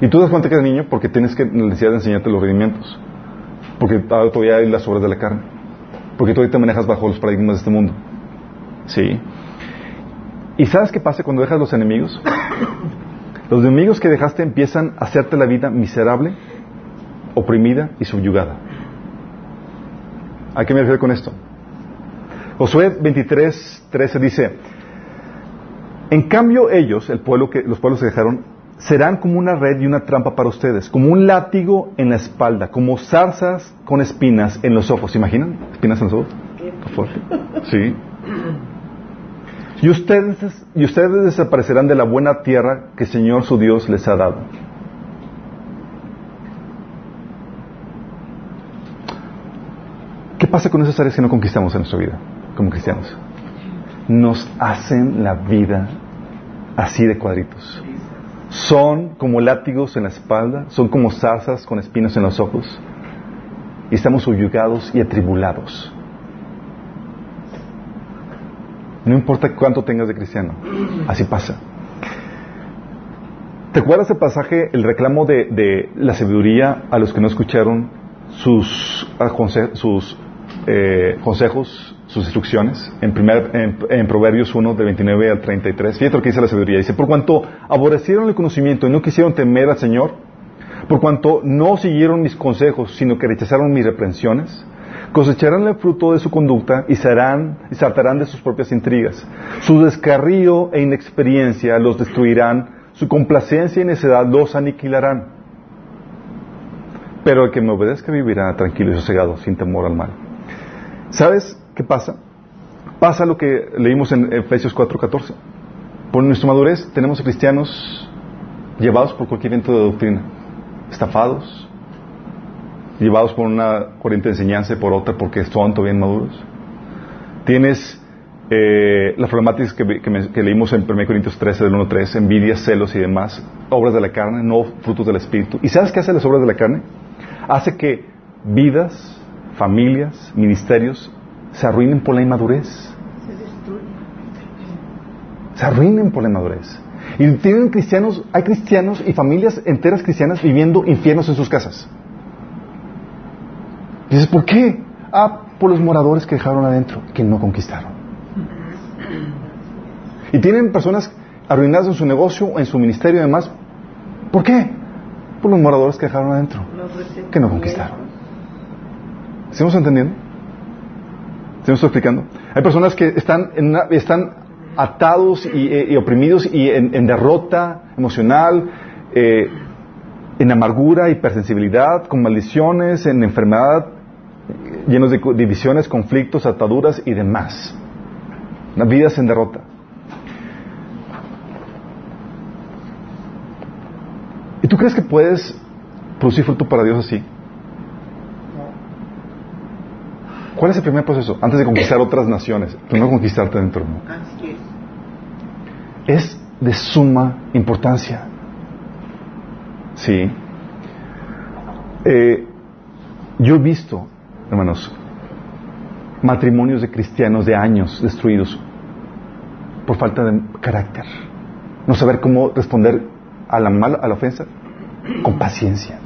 Y tú das cuenta que eres niño porque tienes que necesidad de enseñarte los rendimientos. Porque todavía hay las obras de la carne. Porque todavía te manejas bajo los paradigmas de este mundo. ¿Sí? ¿Y sabes qué pasa cuando dejas los enemigos? [coughs] Los enemigos que dejaste empiezan a hacerte la vida miserable, oprimida y subyugada. ¿A qué me refiero con esto? Josué 23, 13 dice, en cambio ellos, el pueblo que, los pueblos que dejaron, serán como una red y una trampa para ustedes, como un látigo en la espalda, como zarzas con espinas en los ojos. ¿Se imaginan? ¿Espinas en los ojos? Sí. Y ustedes, y ustedes desaparecerán de la buena tierra que el Señor su Dios les ha dado. ¿Qué pasa con esas áreas que no conquistamos en nuestra vida como cristianos? Nos hacen la vida así de cuadritos. Son como látigos en la espalda, son como zarzas con espinos en los ojos. Y estamos subyugados y atribulados. No importa cuánto tengas de cristiano. Así pasa. ¿Te acuerdas el pasaje, el reclamo de, la sabiduría a los que no escucharon sus, sus eh, consejos, sus instrucciones, en, primer, en, Proverbios 1, de 29 al 33. Fíjate lo que dice la sabiduría. Dice, por cuanto aborrecieron el conocimiento y no quisieron temer al Señor, por cuanto no siguieron mis consejos, sino que rechazaron mis reprensiones, cosecharán el fruto de su conducta y, serán, saltarán de sus propias intrigas. Su descarrío e inexperiencia los destruirán, su complacencia y necedad los aniquilarán. Pero el que me obedezca vivirá tranquilo y sosegado, sin temor al mal. ¿Sabes qué pasa? Pasa lo que leímos en Efesios 4:14. Por nuestra madurez tenemos cristianos llevados por cualquier viento de doctrina, estafados, llevados por una corriente de enseñanza y por otra porque son todavía maduros. Tienes eh, las problemáticas que, leímos en 1 Corintios 13, del 1 3, envidia, celos y demás, obras de la carne, no frutos del Espíritu. ¿Y sabes qué hacen las obras de la carne? Hace que vidas, familias, ministerios se arruinen por la inmadurez. Se arruinen por la inmadurez. Y tienen cristianos, hay cristianos y familias enteras cristianas viviendo infiernos en sus casas. dices, ¿por qué? Ah, por los moradores que dejaron adentro, que no conquistaron. Y tienen personas arruinadas en su negocio, en su ministerio y demás. ¿Por qué? Por los moradores que dejaron adentro, que no conquistaron. ¿Estamos entendiendo? ¿Estamos explicando? Hay personas que están, están atados y, eh, oprimidos y en, derrota emocional, eh, en amargura, hipersensibilidad, con maldiciones, en enfermedad, llenos de divisiones, conflictos, ataduras y demás. Vidas en derrota. ¿Y tú crees que puedes producir fruto para Dios así? ¿Cuál es el primer proceso? Antes de conquistar otras naciones, primero conquistarte dentro. Es de suma importancia. Sí. Eh, yo he visto, hermanos, matrimonios de cristianos de años destruidos por falta de carácter. No saber cómo responder a la mala, a la ofensa con paciencia.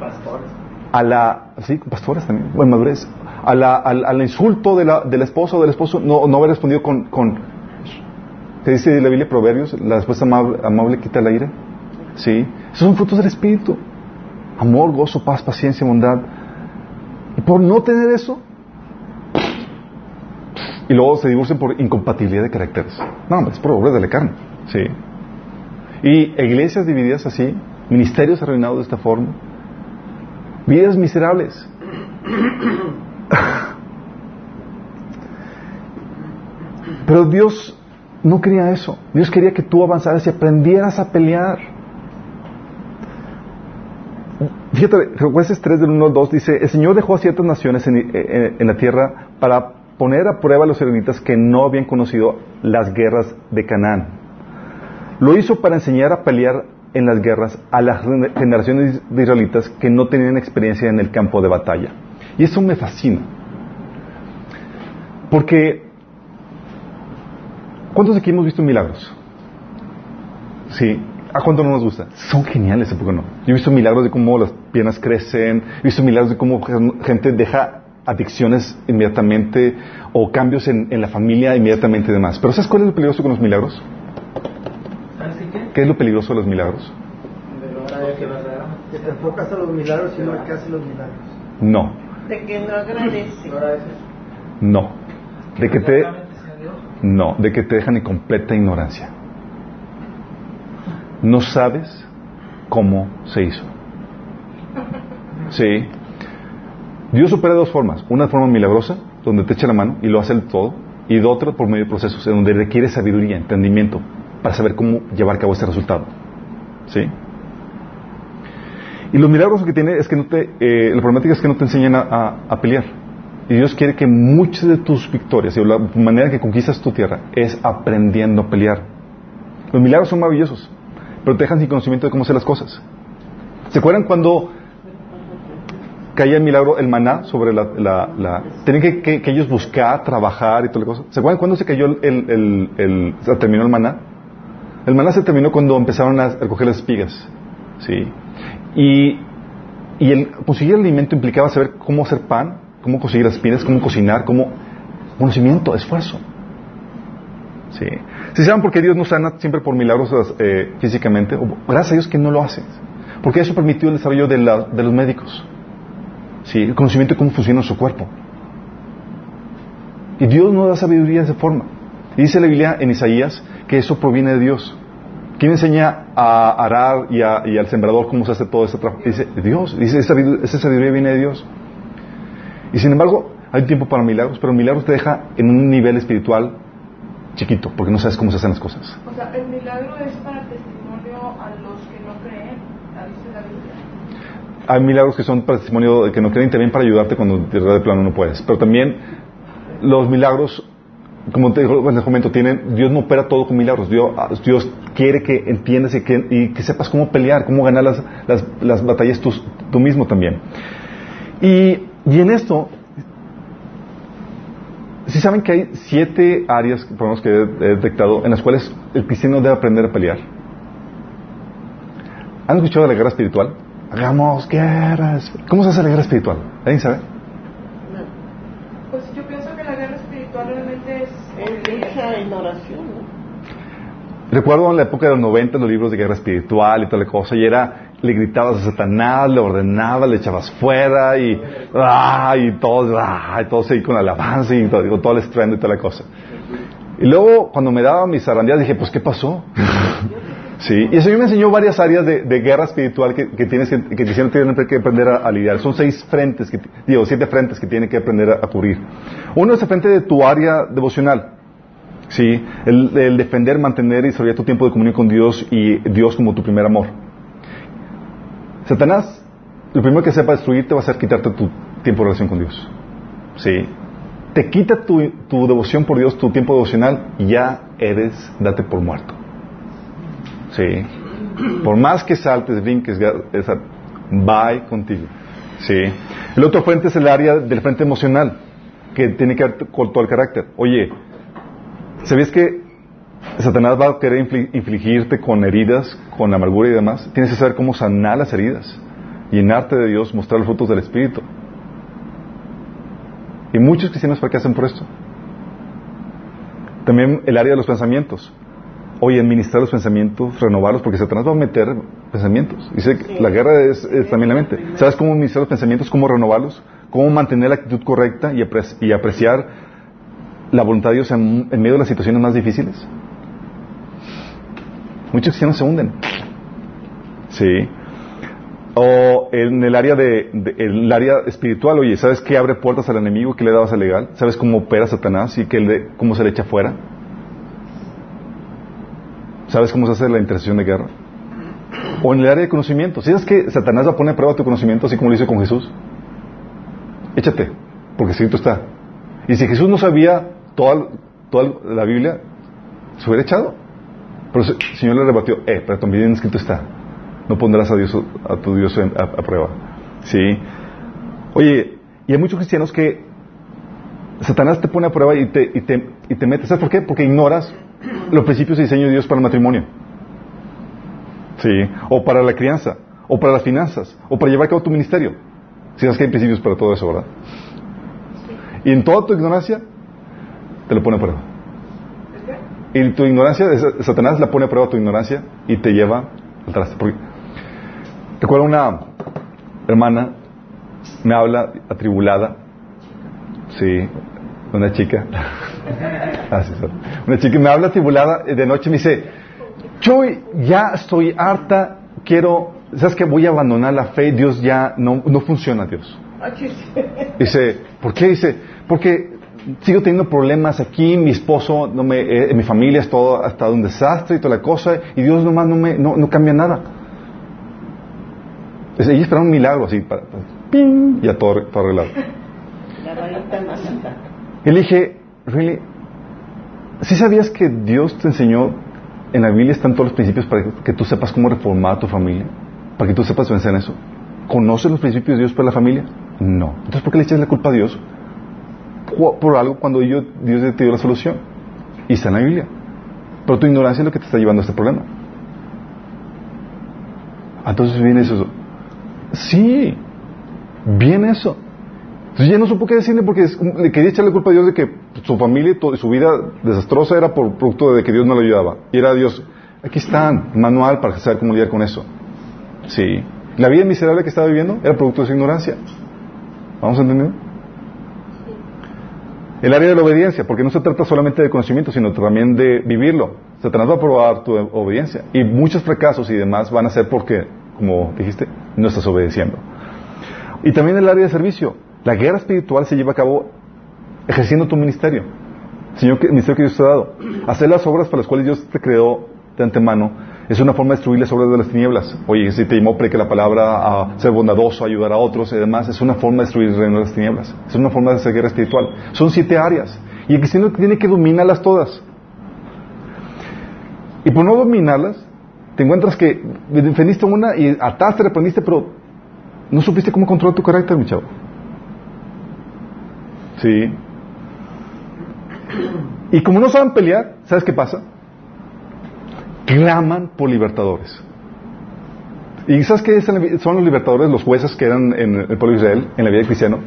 Pastores. A la, sí, pastores también, buen madurez. A la, al, insulto de la, del esposo o del esposo, no, no haber respondido con, con, ¿qué dice la Biblia Proverbios? La respuesta amable, amable quita el aire. Sí. Esos son frutos del Espíritu. Amor, gozo, paz, paciencia, bondad. Y por no tener eso, y luego se divorcian por incompatibilidad de caracteres. No, es por obra de la carne. Sí. Y iglesias divididas así, ministerios arruinados de esta forma, vidas miserables. [laughs] Pero Dios no quería eso. Dios quería que tú avanzaras y aprendieras a pelear. Fíjate, jueces 3 del 1 al 2 dice, el Señor dejó a ciertas naciones en, en la tierra para poner a prueba a los israelitas que no habían conocido las guerras de Canaán. Lo hizo para enseñar a pelear en las guerras a las generaciones de israelitas que no tenían experiencia en el campo de batalla. Y eso me fascina. Porque, ¿cuántos aquí hemos visto milagros? Sí. ¿A cuánto no nos gusta? Son geniales, ¿por qué no? Yo he visto milagros de cómo las piernas crecen, he visto milagros de cómo gente deja adicciones inmediatamente o cambios en, en la familia inmediatamente y demás. Pero ¿sabes cuál es lo peligroso con los milagros? ¿Qué es lo peligroso de los milagros? Que te enfocas a los milagros y no al que hace los milagros. No. De que no agradece. No. De que te. No, de que te dejan en completa ignorancia. No sabes cómo se hizo. Sí. Dios opera de dos formas. Una forma milagrosa, donde te echa la mano y lo hace el todo, y de otra por medio de procesos, en donde requiere sabiduría, entendimiento, para saber cómo llevar a cabo ese resultado. ¿Sí? Y los milagros que tiene es que no te, eh, la problemática es que no te enseñan a, pelear. Y Dios quiere que muchas de tus victorias y la manera que conquistas tu tierra es aprendiendo a pelear. Los milagros son maravillosos, pero te dejan sin conocimiento de cómo hacer las cosas. ¿Se acuerdan cuando caía el milagro, el maná sobre la... la, tenían que, ellos buscar, trabajar y toda la cosa. ¿Se acuerdan cuándo se cayó el, el, el, terminó el maná? El maná se terminó cuando empezaron a recoger las espigas. ¿sí? Y, y el conseguir el alimento implicaba saber cómo hacer pan cómo conseguir las espinas, cómo cocinar, cómo conocimiento, esfuerzo. Sí. ¿Sí saben por qué Dios nos sana siempre por milagros eh, físicamente? Gracias a Dios que no lo hace. Porque eso permitió el desarrollo de, de los médicos. Sí, el conocimiento de cómo funciona nuestro cuerpo. Y Dios nos da sabiduría de esa forma. Y dice la Biblia en Isaías que eso proviene de Dios. ¿Quién enseña a arar y, al sembrador cómo se hace todo ese trabajo? Dice Dios. Dice esa sabiduría viene de Dios. Y sin embargo, hay tiempo para milagros, pero milagros te deja en un nivel espiritual chiquito, porque no sabes cómo se hacen las cosas. O sea, el milagro es para testimonio a los que no creen, dice la Biblia. Hay milagros que son para testimonio de que no creen, también para ayudarte cuando de plano no puedes. Pero también los milagros, como te comento, tienen, Dios no opera todo con milagros. Dios, Dios quiere que entiendas y que, sepas cómo pelear, cómo ganar las, las, batallas tú, mismo también. Y, y en esto, si saben que hay siete áreas que he detectado en las cuales el cristiano debe aprender a pelear. ¿Han escuchado de la guerra espiritual? Hagamos guerras. ¿Cómo se hace la guerra espiritual? ¿Alguien sabe? Pues yo pienso que la guerra espiritual realmente es... en oración, ¿no? Recuerdo en la época de los 90 los libros de guerra espiritual y toda la cosa, y era le gritabas a Satanás, le ordenabas, le echabas fuera y, ah, y todos, ah, y todos ahí con alabanza y todo, todo el estruendo y toda la cosa. Y luego, cuando me daba mis zarandeadas, dije, pues, ¿qué pasó? [laughs] sí, y eso me enseñó varias áreas de, guerra espiritual que, tienes que, que tienen que aprender a, lidiar. Son seis frentes, que, digo, siete frentes que tienen que aprender a, cubrir. Uno es el frente de tu área devocional. Sí, el, defender, mantener y desarrollar tu tiempo de comunión con Dios y Dios como tu primer amor. Satanás, lo primero que sepa destruirte va a ser quitarte tu tiempo de relación con Dios. ¿Sí? Te quita tu, devoción por Dios, tu tiempo devocional, y ya eres, date por muerto. ¿Sí? Por más que saltes, brinques, va contigo. ¿Sí? El otro frente es el área del frente emocional, que tiene que ver con todo el carácter. Oye, ¿sabías que Satanás va a querer infligirte con heridas, con amargura y demás. Tienes que saber cómo sanar las heridas, llenarte de Dios, mostrar los frutos del Espíritu. Y muchos cristianos fracasan por esto. También el área de los pensamientos. Oye, administrar los pensamientos, renovarlos, porque Satanás va a meter pensamientos. Dice que la guerra es, también la mente. ¿Sabes cómo administrar los pensamientos? ¿Cómo renovarlos? ¿Cómo mantener la actitud correcta y, apreciar la voluntad de Dios en medio de las situaciones más difíciles? Muchos cristianos se hunden. Sí. O en el área de, el área espiritual, oye, ¿sabes qué abre puertas al enemigo? ¿Qué le dabas al legal? ¿Sabes cómo opera Satanás y qué cómo se le echa fuera? ¿Sabes cómo se hace la intercesión de guerra? O en el área de conocimiento. ¿Sabes que Satanás va a poner a prueba tu conocimiento así como lo hizo con Jesús? Échate, porque escrito está. Y si Jesús no sabía toda, toda la Biblia, se hubiera echado. Pero el Señor le rebatió, eh, pero también escrito está, no pondrás a, Dios, a tu Dios a, prueba. ¿Sí? Oye, y hay muchos cristianos que Satanás te pone a prueba y te, y te, y te mete. ¿Sabes por qué? Porque ignoras los principios y diseño de Dios para el matrimonio. ¿Sí? O para la crianza, o para las finanzas, o para llevar a cabo tu ministerio. Si sabes que hay principios para todo eso, ¿verdad? Y en toda tu ignorancia, te lo pone a prueba. Y tu ignorancia, Satanás la pone a prueba tu ignorancia y te lleva al traste. recuerdo una hermana, me habla atribulada, sí, una chica, [laughs] ah, una chica me habla atribulada de noche me dice, yo ya estoy harta, quiero, ¿sabes que Voy a abandonar la fe, Dios ya no, no funciona, Dios. Dice, ¿por qué? Dice, porque sigo teniendo problemas aquí, mi esposo, no me, eh, mi familia es todo, hasta un desastre y toda la cosa, y Dios nomás no, me, no, no cambia nada. Es, ella espera un milagro así, para, ¡ping! ya todo, todo arreglado. Y le dije, really, ¿sí sabías que Dios te enseñó, en la Biblia están todos los principios para que tú sepas cómo reformar a tu familia? Para que tú sepas vencer en eso. ¿Conoces los principios de Dios para la familia? No. Entonces, ¿por qué le echas la culpa a Dios? Por algo cuando Dios te dio la solución. Y está en la Biblia. Pero tu ignorancia es lo que te está llevando a este problema. Entonces viene eso. Sí, viene eso. Entonces ya no supo qué decirle porque le quería echarle culpa a Dios de que su familia y su vida desastrosa era por producto de que Dios no le ayudaba. Y era Dios, aquí está, manual para saber cómo lidiar con eso. Sí. La vida miserable que estaba viviendo era producto de su ignorancia. ¿Vamos entendiendo? El área de la obediencia, porque no se trata solamente de conocimiento, sino también de vivirlo. Se trata de probar tu obediencia. Y muchos fracasos y demás van a ser porque, como dijiste, no estás obedeciendo. Y también el área de servicio. La guerra espiritual se lleva a cabo ejerciendo tu ministerio. Señor, el ministerio que Dios te ha dado. Hacer las obras para las cuales Dios te creó de antemano es una forma de destruir las obras de las tinieblas. Oye, si te llamó predicar la palabra a ser bondadoso, ayudar a otros y demás, es una forma de destruir el reino de las tinieblas. Es una forma de hacer guerra espiritual. Son siete áreas. Y el cristiano tiene que dominarlas todas. Y por no dominarlas, te encuentras que defendiste una y ataste, reprendiste, pero no supiste cómo controlar tu carácter, mi chavo. Sí. Y como no saben pelear, ¿sabes qué pasa? Claman por libertadores. ¿Y sabes qué son los libertadores, los jueces que eran en el pueblo de Israel, en la vida cristiana?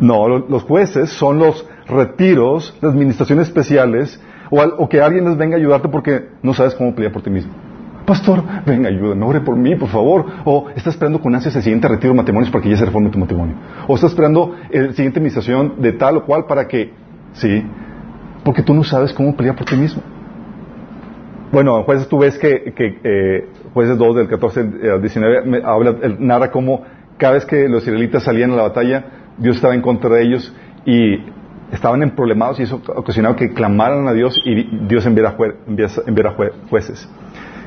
No, lo- los jueces son los retiros, las administraciones especiales, o, al- o que alguien les venga a ayudarte porque no sabes cómo pelear por ti mismo. Pastor, venga, ayúdame, ore por mí, por favor. O estás esperando con ansias el siguiente retiro de matrimonios para que ya se reforme tu matrimonio. O estás esperando el siguiente administración de tal o cual para que, sí, porque tú no sabes cómo pelear por ti mismo. Bueno, en jueces tú ves que, eh, jueces 2 del 14 al 19 me habla, narra cómo cada vez que los israelitas salían a la batalla, Dios estaba en contra de ellos y estaban en problemados y eso ocasionaba que clamaran a Dios y Dios enviara, jueces.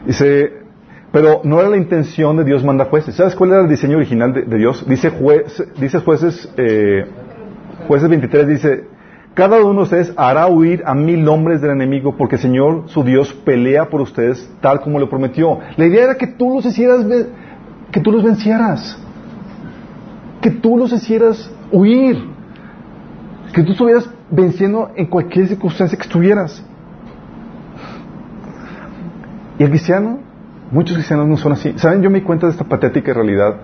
Dice, pero no era la intención de Dios mandar jueces. ¿Sabes cuál era el diseño original de, de Dios? Dice, juez, dice jueces, eh, jueces 23, dice, cada uno de ustedes hará huir a mil hombres del enemigo porque el Señor, su Dios, pelea por ustedes tal como lo prometió. La idea era que tú los hicieras, que tú los vencieras. Que tú los hicieras huir. Que tú estuvieras venciendo en cualquier circunstancia que estuvieras. Y el cristiano, muchos cristianos no son así. ¿Saben? Yo me di cuenta de esta patética realidad.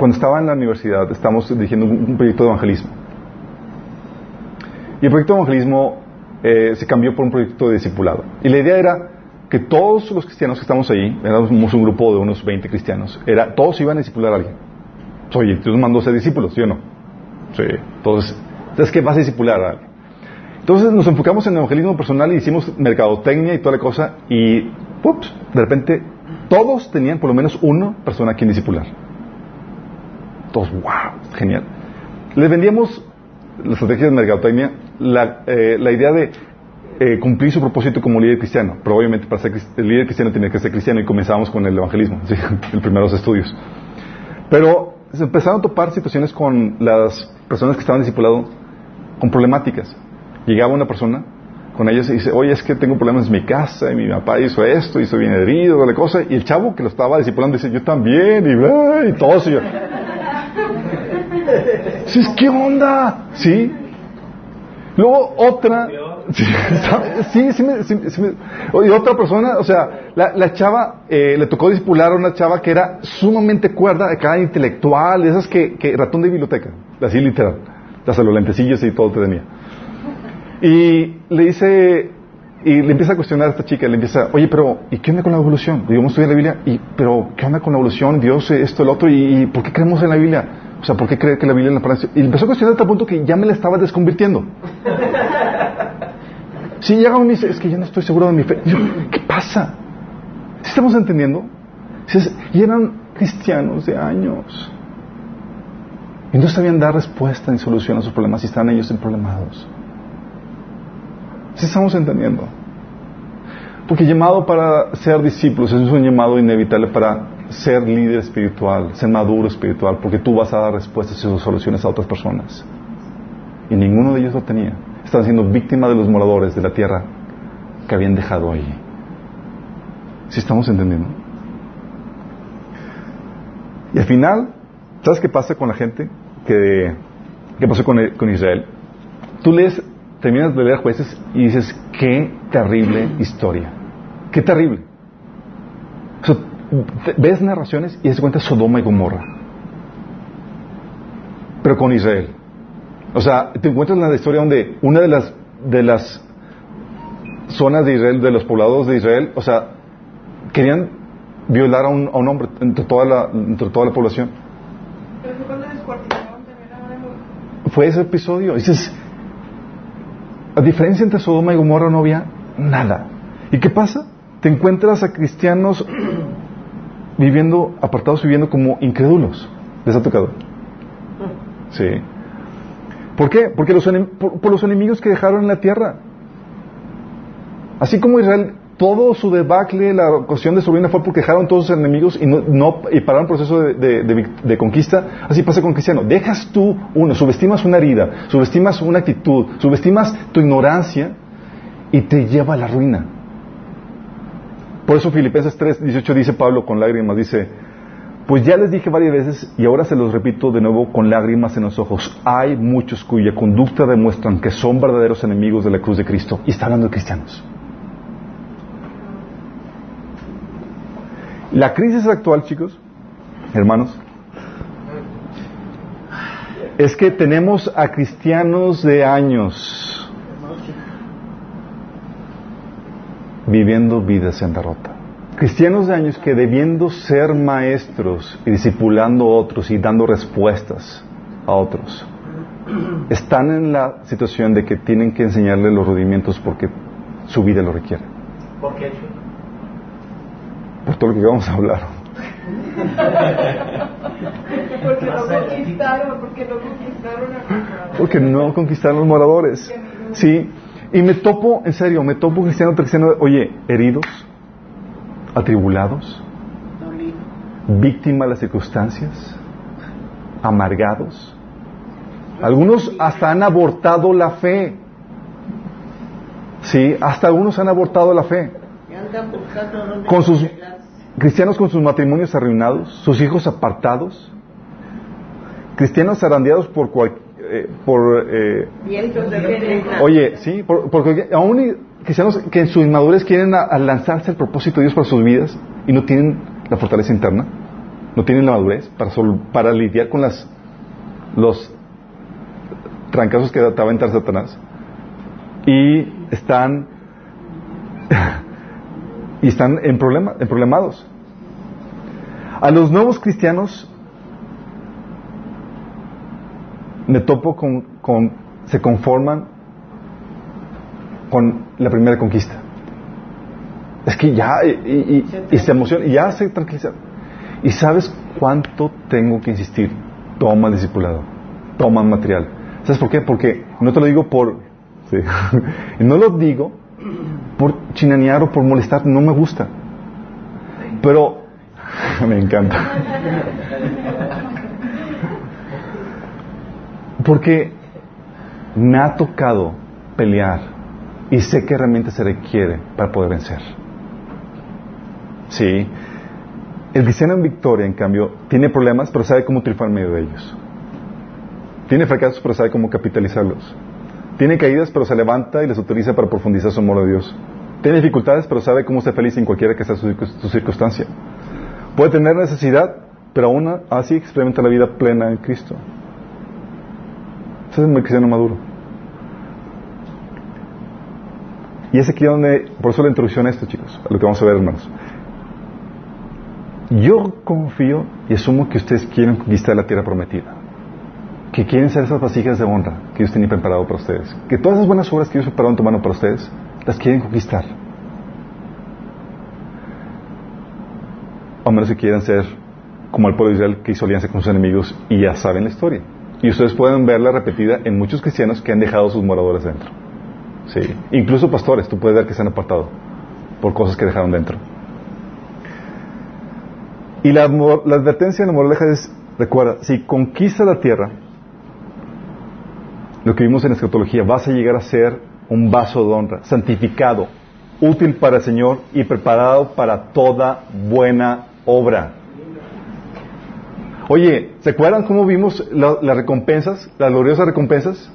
Cuando estaba en la universidad, estábamos dirigiendo un, proyecto de evangelismo. Y el proyecto de evangelismo eh, se cambió por un proyecto de discipulado. Y la idea era que todos los cristianos que estamos ahí, éramos un grupo de unos 20 cristianos, era, todos iban a discipular a alguien. Oye, Dios mandó a ser discípulos, ¿sí o no? Sí. Entonces, ¿sabes qué? Vas a discipular a alguien. Entonces nos enfocamos en el evangelismo personal y hicimos mercadotecnia y toda la cosa y ups, de repente todos tenían por lo menos una persona a quien discipular. Todos, wow, genial. Les vendíamos la estrategia de mercadotecnia, la, eh, la idea de eh, cumplir su propósito como líder cristiano, pero obviamente para ser el líder cristiano tiene que ser cristiano y comenzamos con el evangelismo, [laughs] ¿sí? el primeros estudios. Pero se empezaron a topar situaciones con las personas que estaban discipulado con problemáticas. Llegaba una persona con ellos y dice, oye, es que tengo problemas en mi casa y mi papá hizo esto estoy bien herido, la cosa. Y el chavo que lo estaba discipulando dice, yo también, y, y todo. "Sí, ¿qué onda? ¿Sí? Luego otra, sí, sí, sí me- sí- sí me- y otra persona, o sea, la, la chava, eh, le tocó discipular a una chava que era sumamente cuerda, acá intelectual, de esas que, que ratón de biblioteca, así literal, hasta los lentecillos y todo te tenía. Y le dice, y le empieza a cuestionar a esta chica, le empieza, oye, pero, ¿y qué onda con la evolución? Digo, vamos a estudiar la Biblia, y, pero, ¿qué onda con la evolución? Dios, esto, el otro, y, y ¿por qué creemos en la Biblia? O sea, ¿por qué cree que la Biblia es la palabra? Y empezó a cuestionar hasta el punto que ya me la estaba desconvirtiendo. [laughs] Sí, llega uno y me dice, es que ya no estoy seguro de mi fe. Yo, ¿qué pasa? ¿Sí estamos entendiendo? Y eran cristianos de años. Y no sabían dar respuesta ni solución a sus problemas y estaban ellos problemados. ¿Sí estamos entendiendo? Porque llamado para ser discípulos es un llamado inevitable para ser líder espiritual, ser maduro espiritual, porque tú vas a dar respuestas y soluciones a otras personas. Y ninguno de ellos lo tenía. Estaban siendo víctimas de los moradores de la tierra que habían dejado ahí. ¿Sí estamos entendiendo? Y al final, ¿sabes qué pasa con la gente? Que, ¿Qué pasó con, Israel? Tú lees, terminas de leer jueces y dices, qué terrible historia. Qué terrible. Ves narraciones y se cuenta Sodoma y Gomorra. Pero con Israel. O sea, te encuentras en la historia donde una de las, de las zonas de Israel, de los poblados de Israel, o sea, querían violar a un, a un hombre entre toda, la, entre toda la población. Pero fue cuando descuartizaron. Fue ese episodio. Dices, a diferencia entre Sodoma y Gomorra no había nada. ¿Y qué pasa? Te encuentras a cristianos viviendo, apartados viviendo como incrédulos. ¿Les ha tocado? Sí. ¿Por qué? Porque los, enem- por, por los enemigos que dejaron en la tierra. Así como Israel, todo su debacle, la cuestión de su ruina fue porque dejaron todos sus enemigos y, no, no- y pararon el proceso de, de- de de conquista. Así pasa con cristiano. Dejas tú uno, subestimas una herida, subestimas una actitud, subestimas tu ignorancia y te lleva a la ruina. Por eso Filipenses 3, 18 dice Pablo con lágrimas, dice, pues ya les dije varias veces y ahora se los repito de nuevo con lágrimas en los ojos, hay muchos cuya conducta demuestran que son verdaderos enemigos de la cruz de Cristo. Y está hablando de cristianos. La crisis actual, chicos, hermanos, es que tenemos a cristianos de años viviendo vidas en derrota. Cristianos de años que debiendo ser maestros y discipulando a otros y dando respuestas a otros, están en la situación de que tienen que enseñarle los rudimentos porque su vida lo requiere. ¿Por qué? Por todo lo que vamos a hablar. Porque lo conquistaron, porque lo conquistaron a comprar. Porque no conquistaron los moradores. Sí. Y me topo, en serio, me topo cristiano cristiano, oye, heridos, atribulados, Dolido. víctimas de las circunstancias, amargados. Algunos hasta han abortado la fe. Sí, hasta algunos han abortado la fe. Con sus cristianos con sus matrimonios arruinados, sus hijos apartados, cristianos zarandeados por cual, eh, por eh. Oye, sí, por- porque aún cristianos que en su inmadurez quieren a, a lanzarse al propósito de Dios para sus vidas y no tienen la fortaleza interna, no tienen la madurez para, sol- para lidiar con las los trancazos que te va a aventar Satanás y están [laughs] y están en problema, en problemados. A los nuevos cristianos me topo con, con- se conforman con la primera conquista. Es que ya, y, y- y- y se emocionan, y ya se tranquilizan. ¿Y sabes cuánto tengo que insistir? Toma discipulado, toma material. ¿Sabes por qué? Porque no te lo digo por... sí. [laughs] No lo digo por chinanear o por molestar, no me gusta. Pero [laughs] me encanta. Porque me ha tocado pelear y sé que realmente se requiere para poder vencer. Sí. El cristiano en victoria, en cambio, tiene problemas, pero sabe cómo triunfar en medio de ellos. Tiene fracasos, pero sabe cómo capitalizarlos. Tiene caídas, pero se levanta y las utiliza para profundizar su amor a Dios. Tiene dificultades, pero sabe cómo ser feliz en cualquiera que sea su circunstancia. Puede tener necesidad, pero aún así experimenta la vida plena en Cristo. Ese es el cristiano maduro. Y es aquí donde, por eso la introducción a esto, chicos, a lo que vamos a ver, hermanos. Yo confío y asumo que ustedes quieren conquistar la tierra prometida. Que quieren ser esas vasijas de honra que Dios tiene preparado para ustedes. Que todas esas buenas obras que Dios preparó en tu mano para ustedes, las quieren conquistar. A menos que quieran ser como el pueblo de Israel que hizo alianza con sus enemigos y ya saben la historia. Y ustedes pueden verla repetida en muchos cristianos que han dejado sus moradores dentro. Sí. Incluso pastores, tú puedes ver que se han apartado por cosas que dejaron dentro. Y la, la advertencia de la moraleja es, recuerda, si conquistas la tierra, lo que vimos en escatología, vas a llegar a ser un vaso de honra, santificado, útil para el Señor y preparado para toda buena obra. Oye, ¿se acuerdan cómo vimos la- las recompensas, las gloriosas recompensas?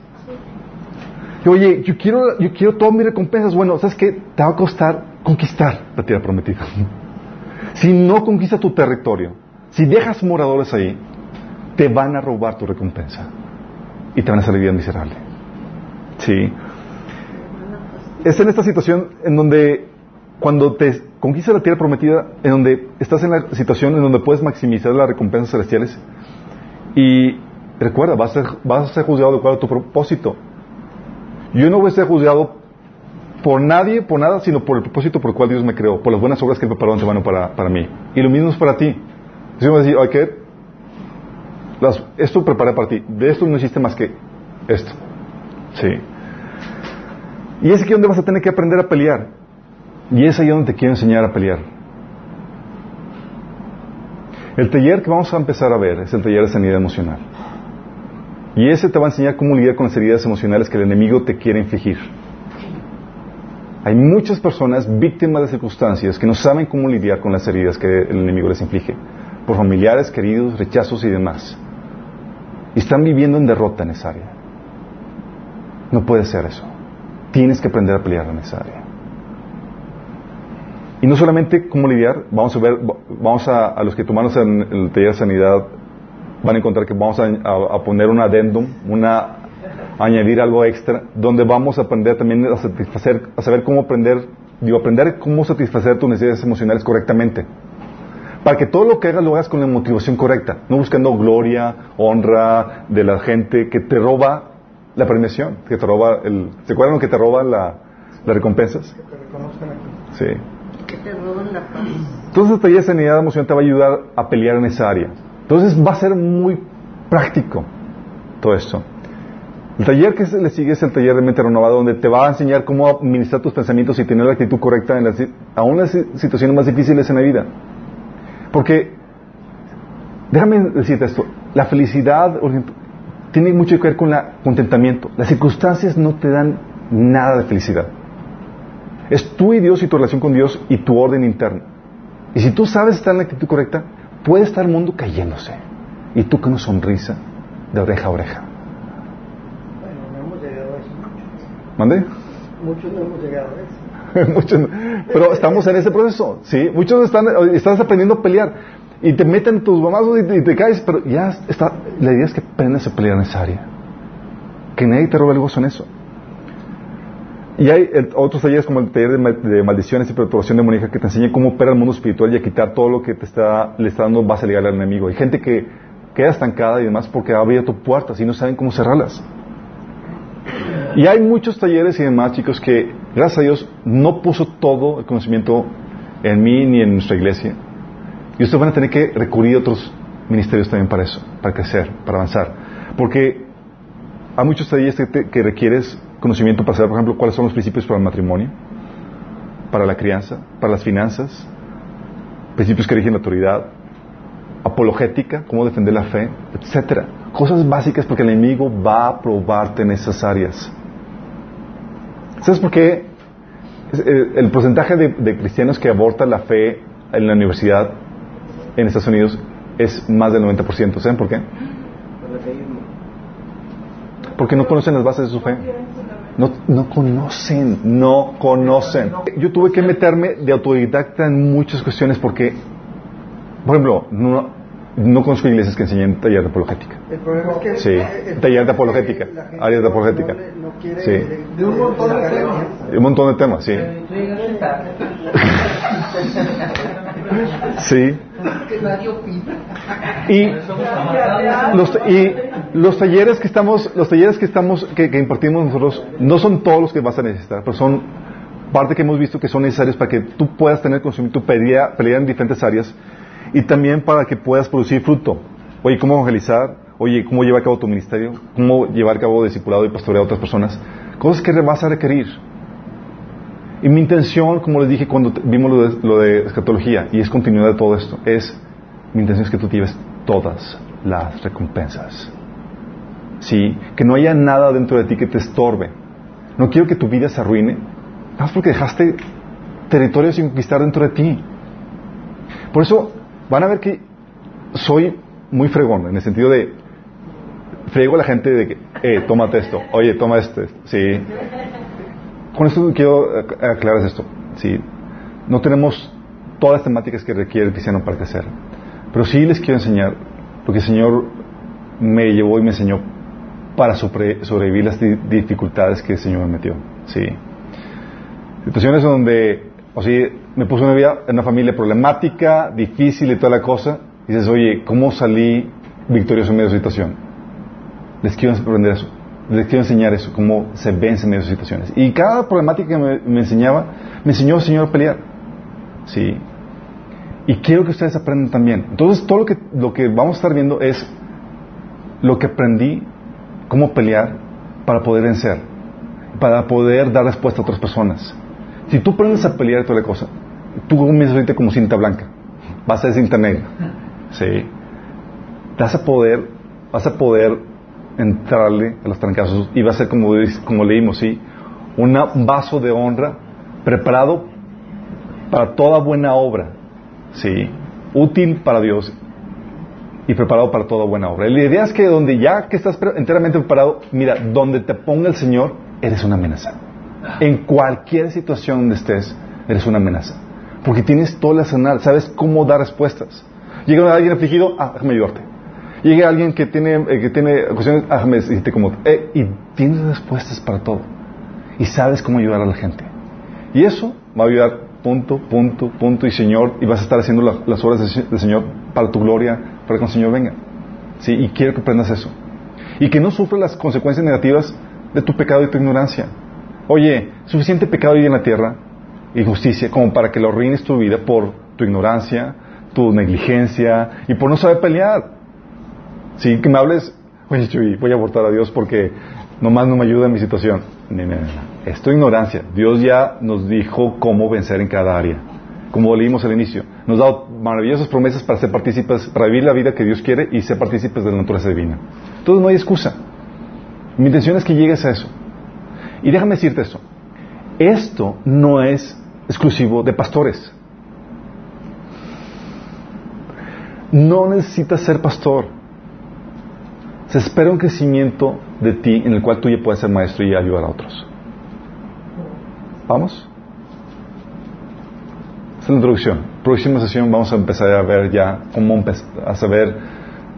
Oye, yo quiero, yo quiero todas mis recompensas. Bueno, ¿sabes qué? Te va a costar conquistar la tierra prometida. [laughs] Si no conquistas tu territorio, si dejas moradores ahí, te van a robar tu recompensa y te van a salir bien miserable. Sí. Es en esta situación en donde cuando te conquistas la tierra prometida, en donde estás en la situación en donde puedes maximizar las recompensas celestiales y recuerda, vas a ser, vas a ser juzgado de acuerdo a tu propósito. Yo no voy a ser juzgado por nadie, por nada, sino por el propósito por el cual Dios me creó, por las buenas obras que Él preparó antemano para, para mí. Y lo mismo es para ti. Si me decir, ok, las, esto preparé para ti, de esto no hiciste más que esto. Sí. Y es aquí donde vas a tener que aprender a pelear. Y es ahí donde te quiero enseñar a pelear. El taller que vamos a empezar a ver es el taller de sanidad emocional. Y ese te va a enseñar cómo lidiar con las heridas emocionales que el enemigo te quiere infligir. Hay muchas personas víctimas de circunstancias que no saben cómo lidiar con las heridas que el enemigo les inflige, por familiares, queridos, rechazos y demás. Y están viviendo en derrota en esa área. No puede ser eso. Tienes que aprender a pelear en esa área. Y no solamente cómo lidiar, vamos a ver, vamos a, a los que tomamos en el taller de sanidad, van a encontrar que vamos a, a, a poner un adendum, una, añadir algo extra, donde vamos a aprender también a satisfacer, a saber cómo aprender, digo, aprender cómo satisfacer tus necesidades emocionales correctamente. Para que todo lo que hagas lo hagas con la motivación correcta, no buscando gloria, honra de la gente que te roba la premiación, que te roba el, ¿se acuerdan que te roba la, las recompensas? Que te reconozcan aquí. Sí. Que te roban la paz. Entonces taller de sanidad emocional te va a ayudar a pelear en esa área. Entonces va a ser muy práctico todo esto. El taller que le sigue es el taller de mente renovada, donde te va a enseñar cómo administrar tus pensamientos y tener la actitud correcta en las, aún las situaciones más difíciles en la vida. Porque, déjame decirte esto, la felicidad tiene mucho que ver con el contentamiento. Las circunstancias no te dan nada de felicidad. Es tú y Dios y tu relación con Dios y tu orden interno. Y si tú sabes estar en la actitud correcta, puede estar el mundo cayéndose. Y tú con una sonrisa de oreja a oreja. Bueno, no hemos llegado a eso. ¿Mande? Muchos no hemos llegado a eso. [laughs] Muchos pero estamos en ese proceso, ¿sí? Muchos están, estás aprendiendo a pelear y te meten tus mamazos y te, y te caes, pero ya está, la idea es que aprendas a pelear en esa área. Que nadie te robe el gozo en eso. Y hay otros talleres como el taller de, de maldiciones y perturbación demoníaca que te enseña cómo opera el mundo espiritual y a quitar todo lo que te está, le está dando base legal al enemigo. Hay gente que queda estancada y demás porque ha abierto puertas y no saben cómo cerrarlas. Y hay muchos talleres y demás, chicos, que gracias a Dios no puso todo el conocimiento en mí ni en nuestra iglesia. Y ustedes van a tener que recurrir a otros ministerios también para eso, para crecer, para avanzar. Porque hay muchos talleres que, te- que requieres conocimiento para saber, por ejemplo, cuáles son los principios para el matrimonio, para la crianza, para las finanzas, principios que rigen la autoridad, apologética, cómo defender la fe, etcétera. Cosas básicas porque el enemigo va a probarte en esas áreas. ¿Sabes por qué? Eh, El porcentaje de, de cristianos que abortan la fe en la universidad en Estados Unidos es más del 90%. ¿Saben por qué? Porque no conocen las bases de su fe. No, no conocen, no conocen. Yo tuve que meterme de autodidacta en muchas cuestiones porque, por ejemplo, no, no conozco iglesias que enseñen taller de apologética. El problema es que. Sí, el- taller de apologética, áreas de apologética. No, quiere Sí. de, De un montón de temas. Un montón de temas, sí. [laughs] Sí. Y los, y los talleres que estamos, los talleres que estamos, que, que impartimos nosotros, no son todos los que vas a necesitar, pero son parte que hemos visto que son necesarios para que tú puedas tener conocimiento, pelear, pelear en diferentes áreas y también para que puedas producir fruto. Oye, ¿cómo evangelizar? Oye, ¿cómo llevar a cabo tu ministerio? ¿Cómo llevar a cabo discipulado y pastorear a otras personas? Cosas que vas a requerir. Y mi intención, como les dije cuando vimos lo de, lo de escatología, y es continuidad de todo esto, es, mi intención es que tú lleves todas las recompensas. Sí, que no haya nada dentro de ti que te estorbe. No quiero que tu vida se arruine, más porque dejaste territorio sin conquistar dentro de ti. Por eso van a ver que soy muy fregón, en el sentido de frego a la gente de que, eh, tómate esto, oye, toma este, sí. Con esto quiero ac- aclarar esto, sí. No tenemos todas las temáticas que requiere el cristiano para crecer. Pero sí les quiero enseñar lo que el Señor me llevó y me enseñó para sobre- sobrevivir las di- dificultades que el Señor me metió. Sí. Situaciones donde, o sea, me puso en una, vida, en una familia problemática, difícil y toda la cosa. Y dices, oye, ¿cómo salí victorioso en medio de situación? Les quiero aprender eso. Les quiero enseñar eso, cómo se vence en medio de situaciones. Y cada problemática que me, me enseñaba, me enseñó el Señor a pelear. Sí. Y quiero que ustedes aprendan también. Entonces, todo lo que, lo que vamos a estar viendo es lo que aprendí, cómo pelear para poder vencer, para poder dar respuesta a otras personas. Si tú aprendes a pelear toda la cosa, tú comienzas ahorita como cinta blanca, vas a ser cinta negra. Sí. Vas a poder, vas a poder entrarle a los trancazos y va a ser como, como leímos, ¿sí? Un vaso de honra preparado para toda buena obra, ¿sí? Útil para Dios y preparado para toda buena obra. La idea es que donde ya que estás enteramente preparado, mira, donde te ponga el Señor, eres una amenaza. En cualquier situación donde estés, eres una amenaza. Porque tienes todo el arsenal, sabes cómo dar respuestas. Llega alguien afligido, ah, déjame ayudarte. Llega alguien que tiene, eh, que tiene cuestiones, ah, déjame decirte cómo. eh, y tienes respuestas para todo. Y sabes cómo ayudar a la gente. Y eso va a ayudar punto, punto, punto y Señor, y vas a estar haciendo la- las obras del del Señor para tu gloria, para que el Señor venga. ¿Sí? Y quiero que aprendas eso. Y que no sufras las consecuencias negativas de tu pecado y tu ignorancia. Oye, suficiente pecado hay en la tierra, injusticia, como para que lo arruines tu vida por tu ignorancia, tu negligencia y por no saber pelear. Sí, que me hables, voy a abortar a Dios porque nomás no me ayuda en mi situación. No, no, no. Es tu ignorancia. Dios ya nos dijo cómo vencer en cada área. Como leímos al inicio. Nos dado maravillosas promesas para ser partícipes, para vivir la vida que Dios quiere y ser partícipes de la naturaleza divina. Entonces no hay excusa. Mi intención es que llegues a eso. Y déjame decirte esto. Esto no es exclusivo de pastores. No necesitas ser pastor. Se espera un crecimiento de ti en el cual tú ya puedes ser maestro y ayudar a otros. ¿Vamos? Esta es la introducción. Próxima sesión vamos a empezar a ver ya cómo a saber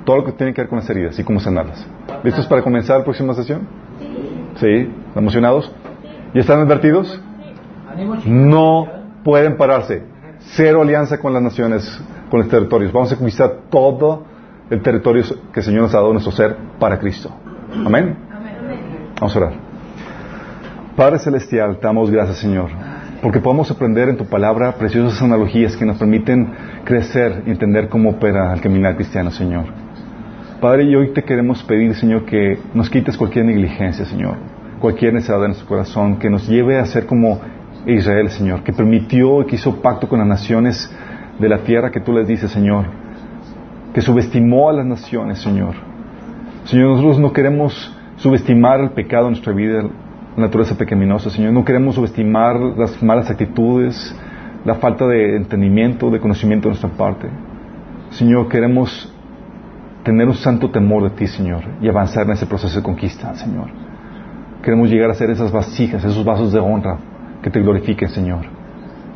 todo lo que tiene que ver con las heridas y cómo sanarlas. ¿Listos para comenzar la próxima sesión? Sí. ¿Emocionados? ¿Ya están advertidos? No pueden pararse. Cero alianza con las naciones, con los territorios. Vamos a conquistar todo el territorio que el Señor nos ha dado nuestro ser para Cristo. Amén. Vamos a orar. Padre Celestial, damos gracias, Señor, porque podemos aprender en tu palabra preciosas analogías que nos permiten crecer y entender cómo opera el caminar cristiano, Señor. Padre, y hoy te queremos pedir, Señor, que nos quites cualquier negligencia, Señor, cualquier necesidad de nuestro corazón, que nos lleve a ser como Israel, Señor, que permitió y que hizo pacto con las naciones de la tierra que tú les dices, Señor, que subestimó a las naciones, Señor. Señor, nosotros no queremos subestimar el pecado en nuestra vida, la naturaleza pecaminosa, Señor. No queremos subestimar las malas actitudes, la falta de entendimiento, de conocimiento de nuestra parte. Señor, queremos tener un santo temor de ti, Señor, y avanzar en ese proceso de conquista, Señor. Queremos llegar a ser esas vasijas, esos vasos de honra que te glorifiquen, Señor.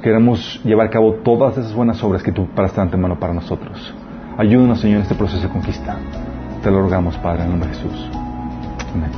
Queremos llevar a cabo todas esas buenas obras que tú paras de antemano para nosotros. Ayúdanos, Señor, en este proceso de conquista. Te lo rogamos, Padre, en el nombre de Jesús. Amén.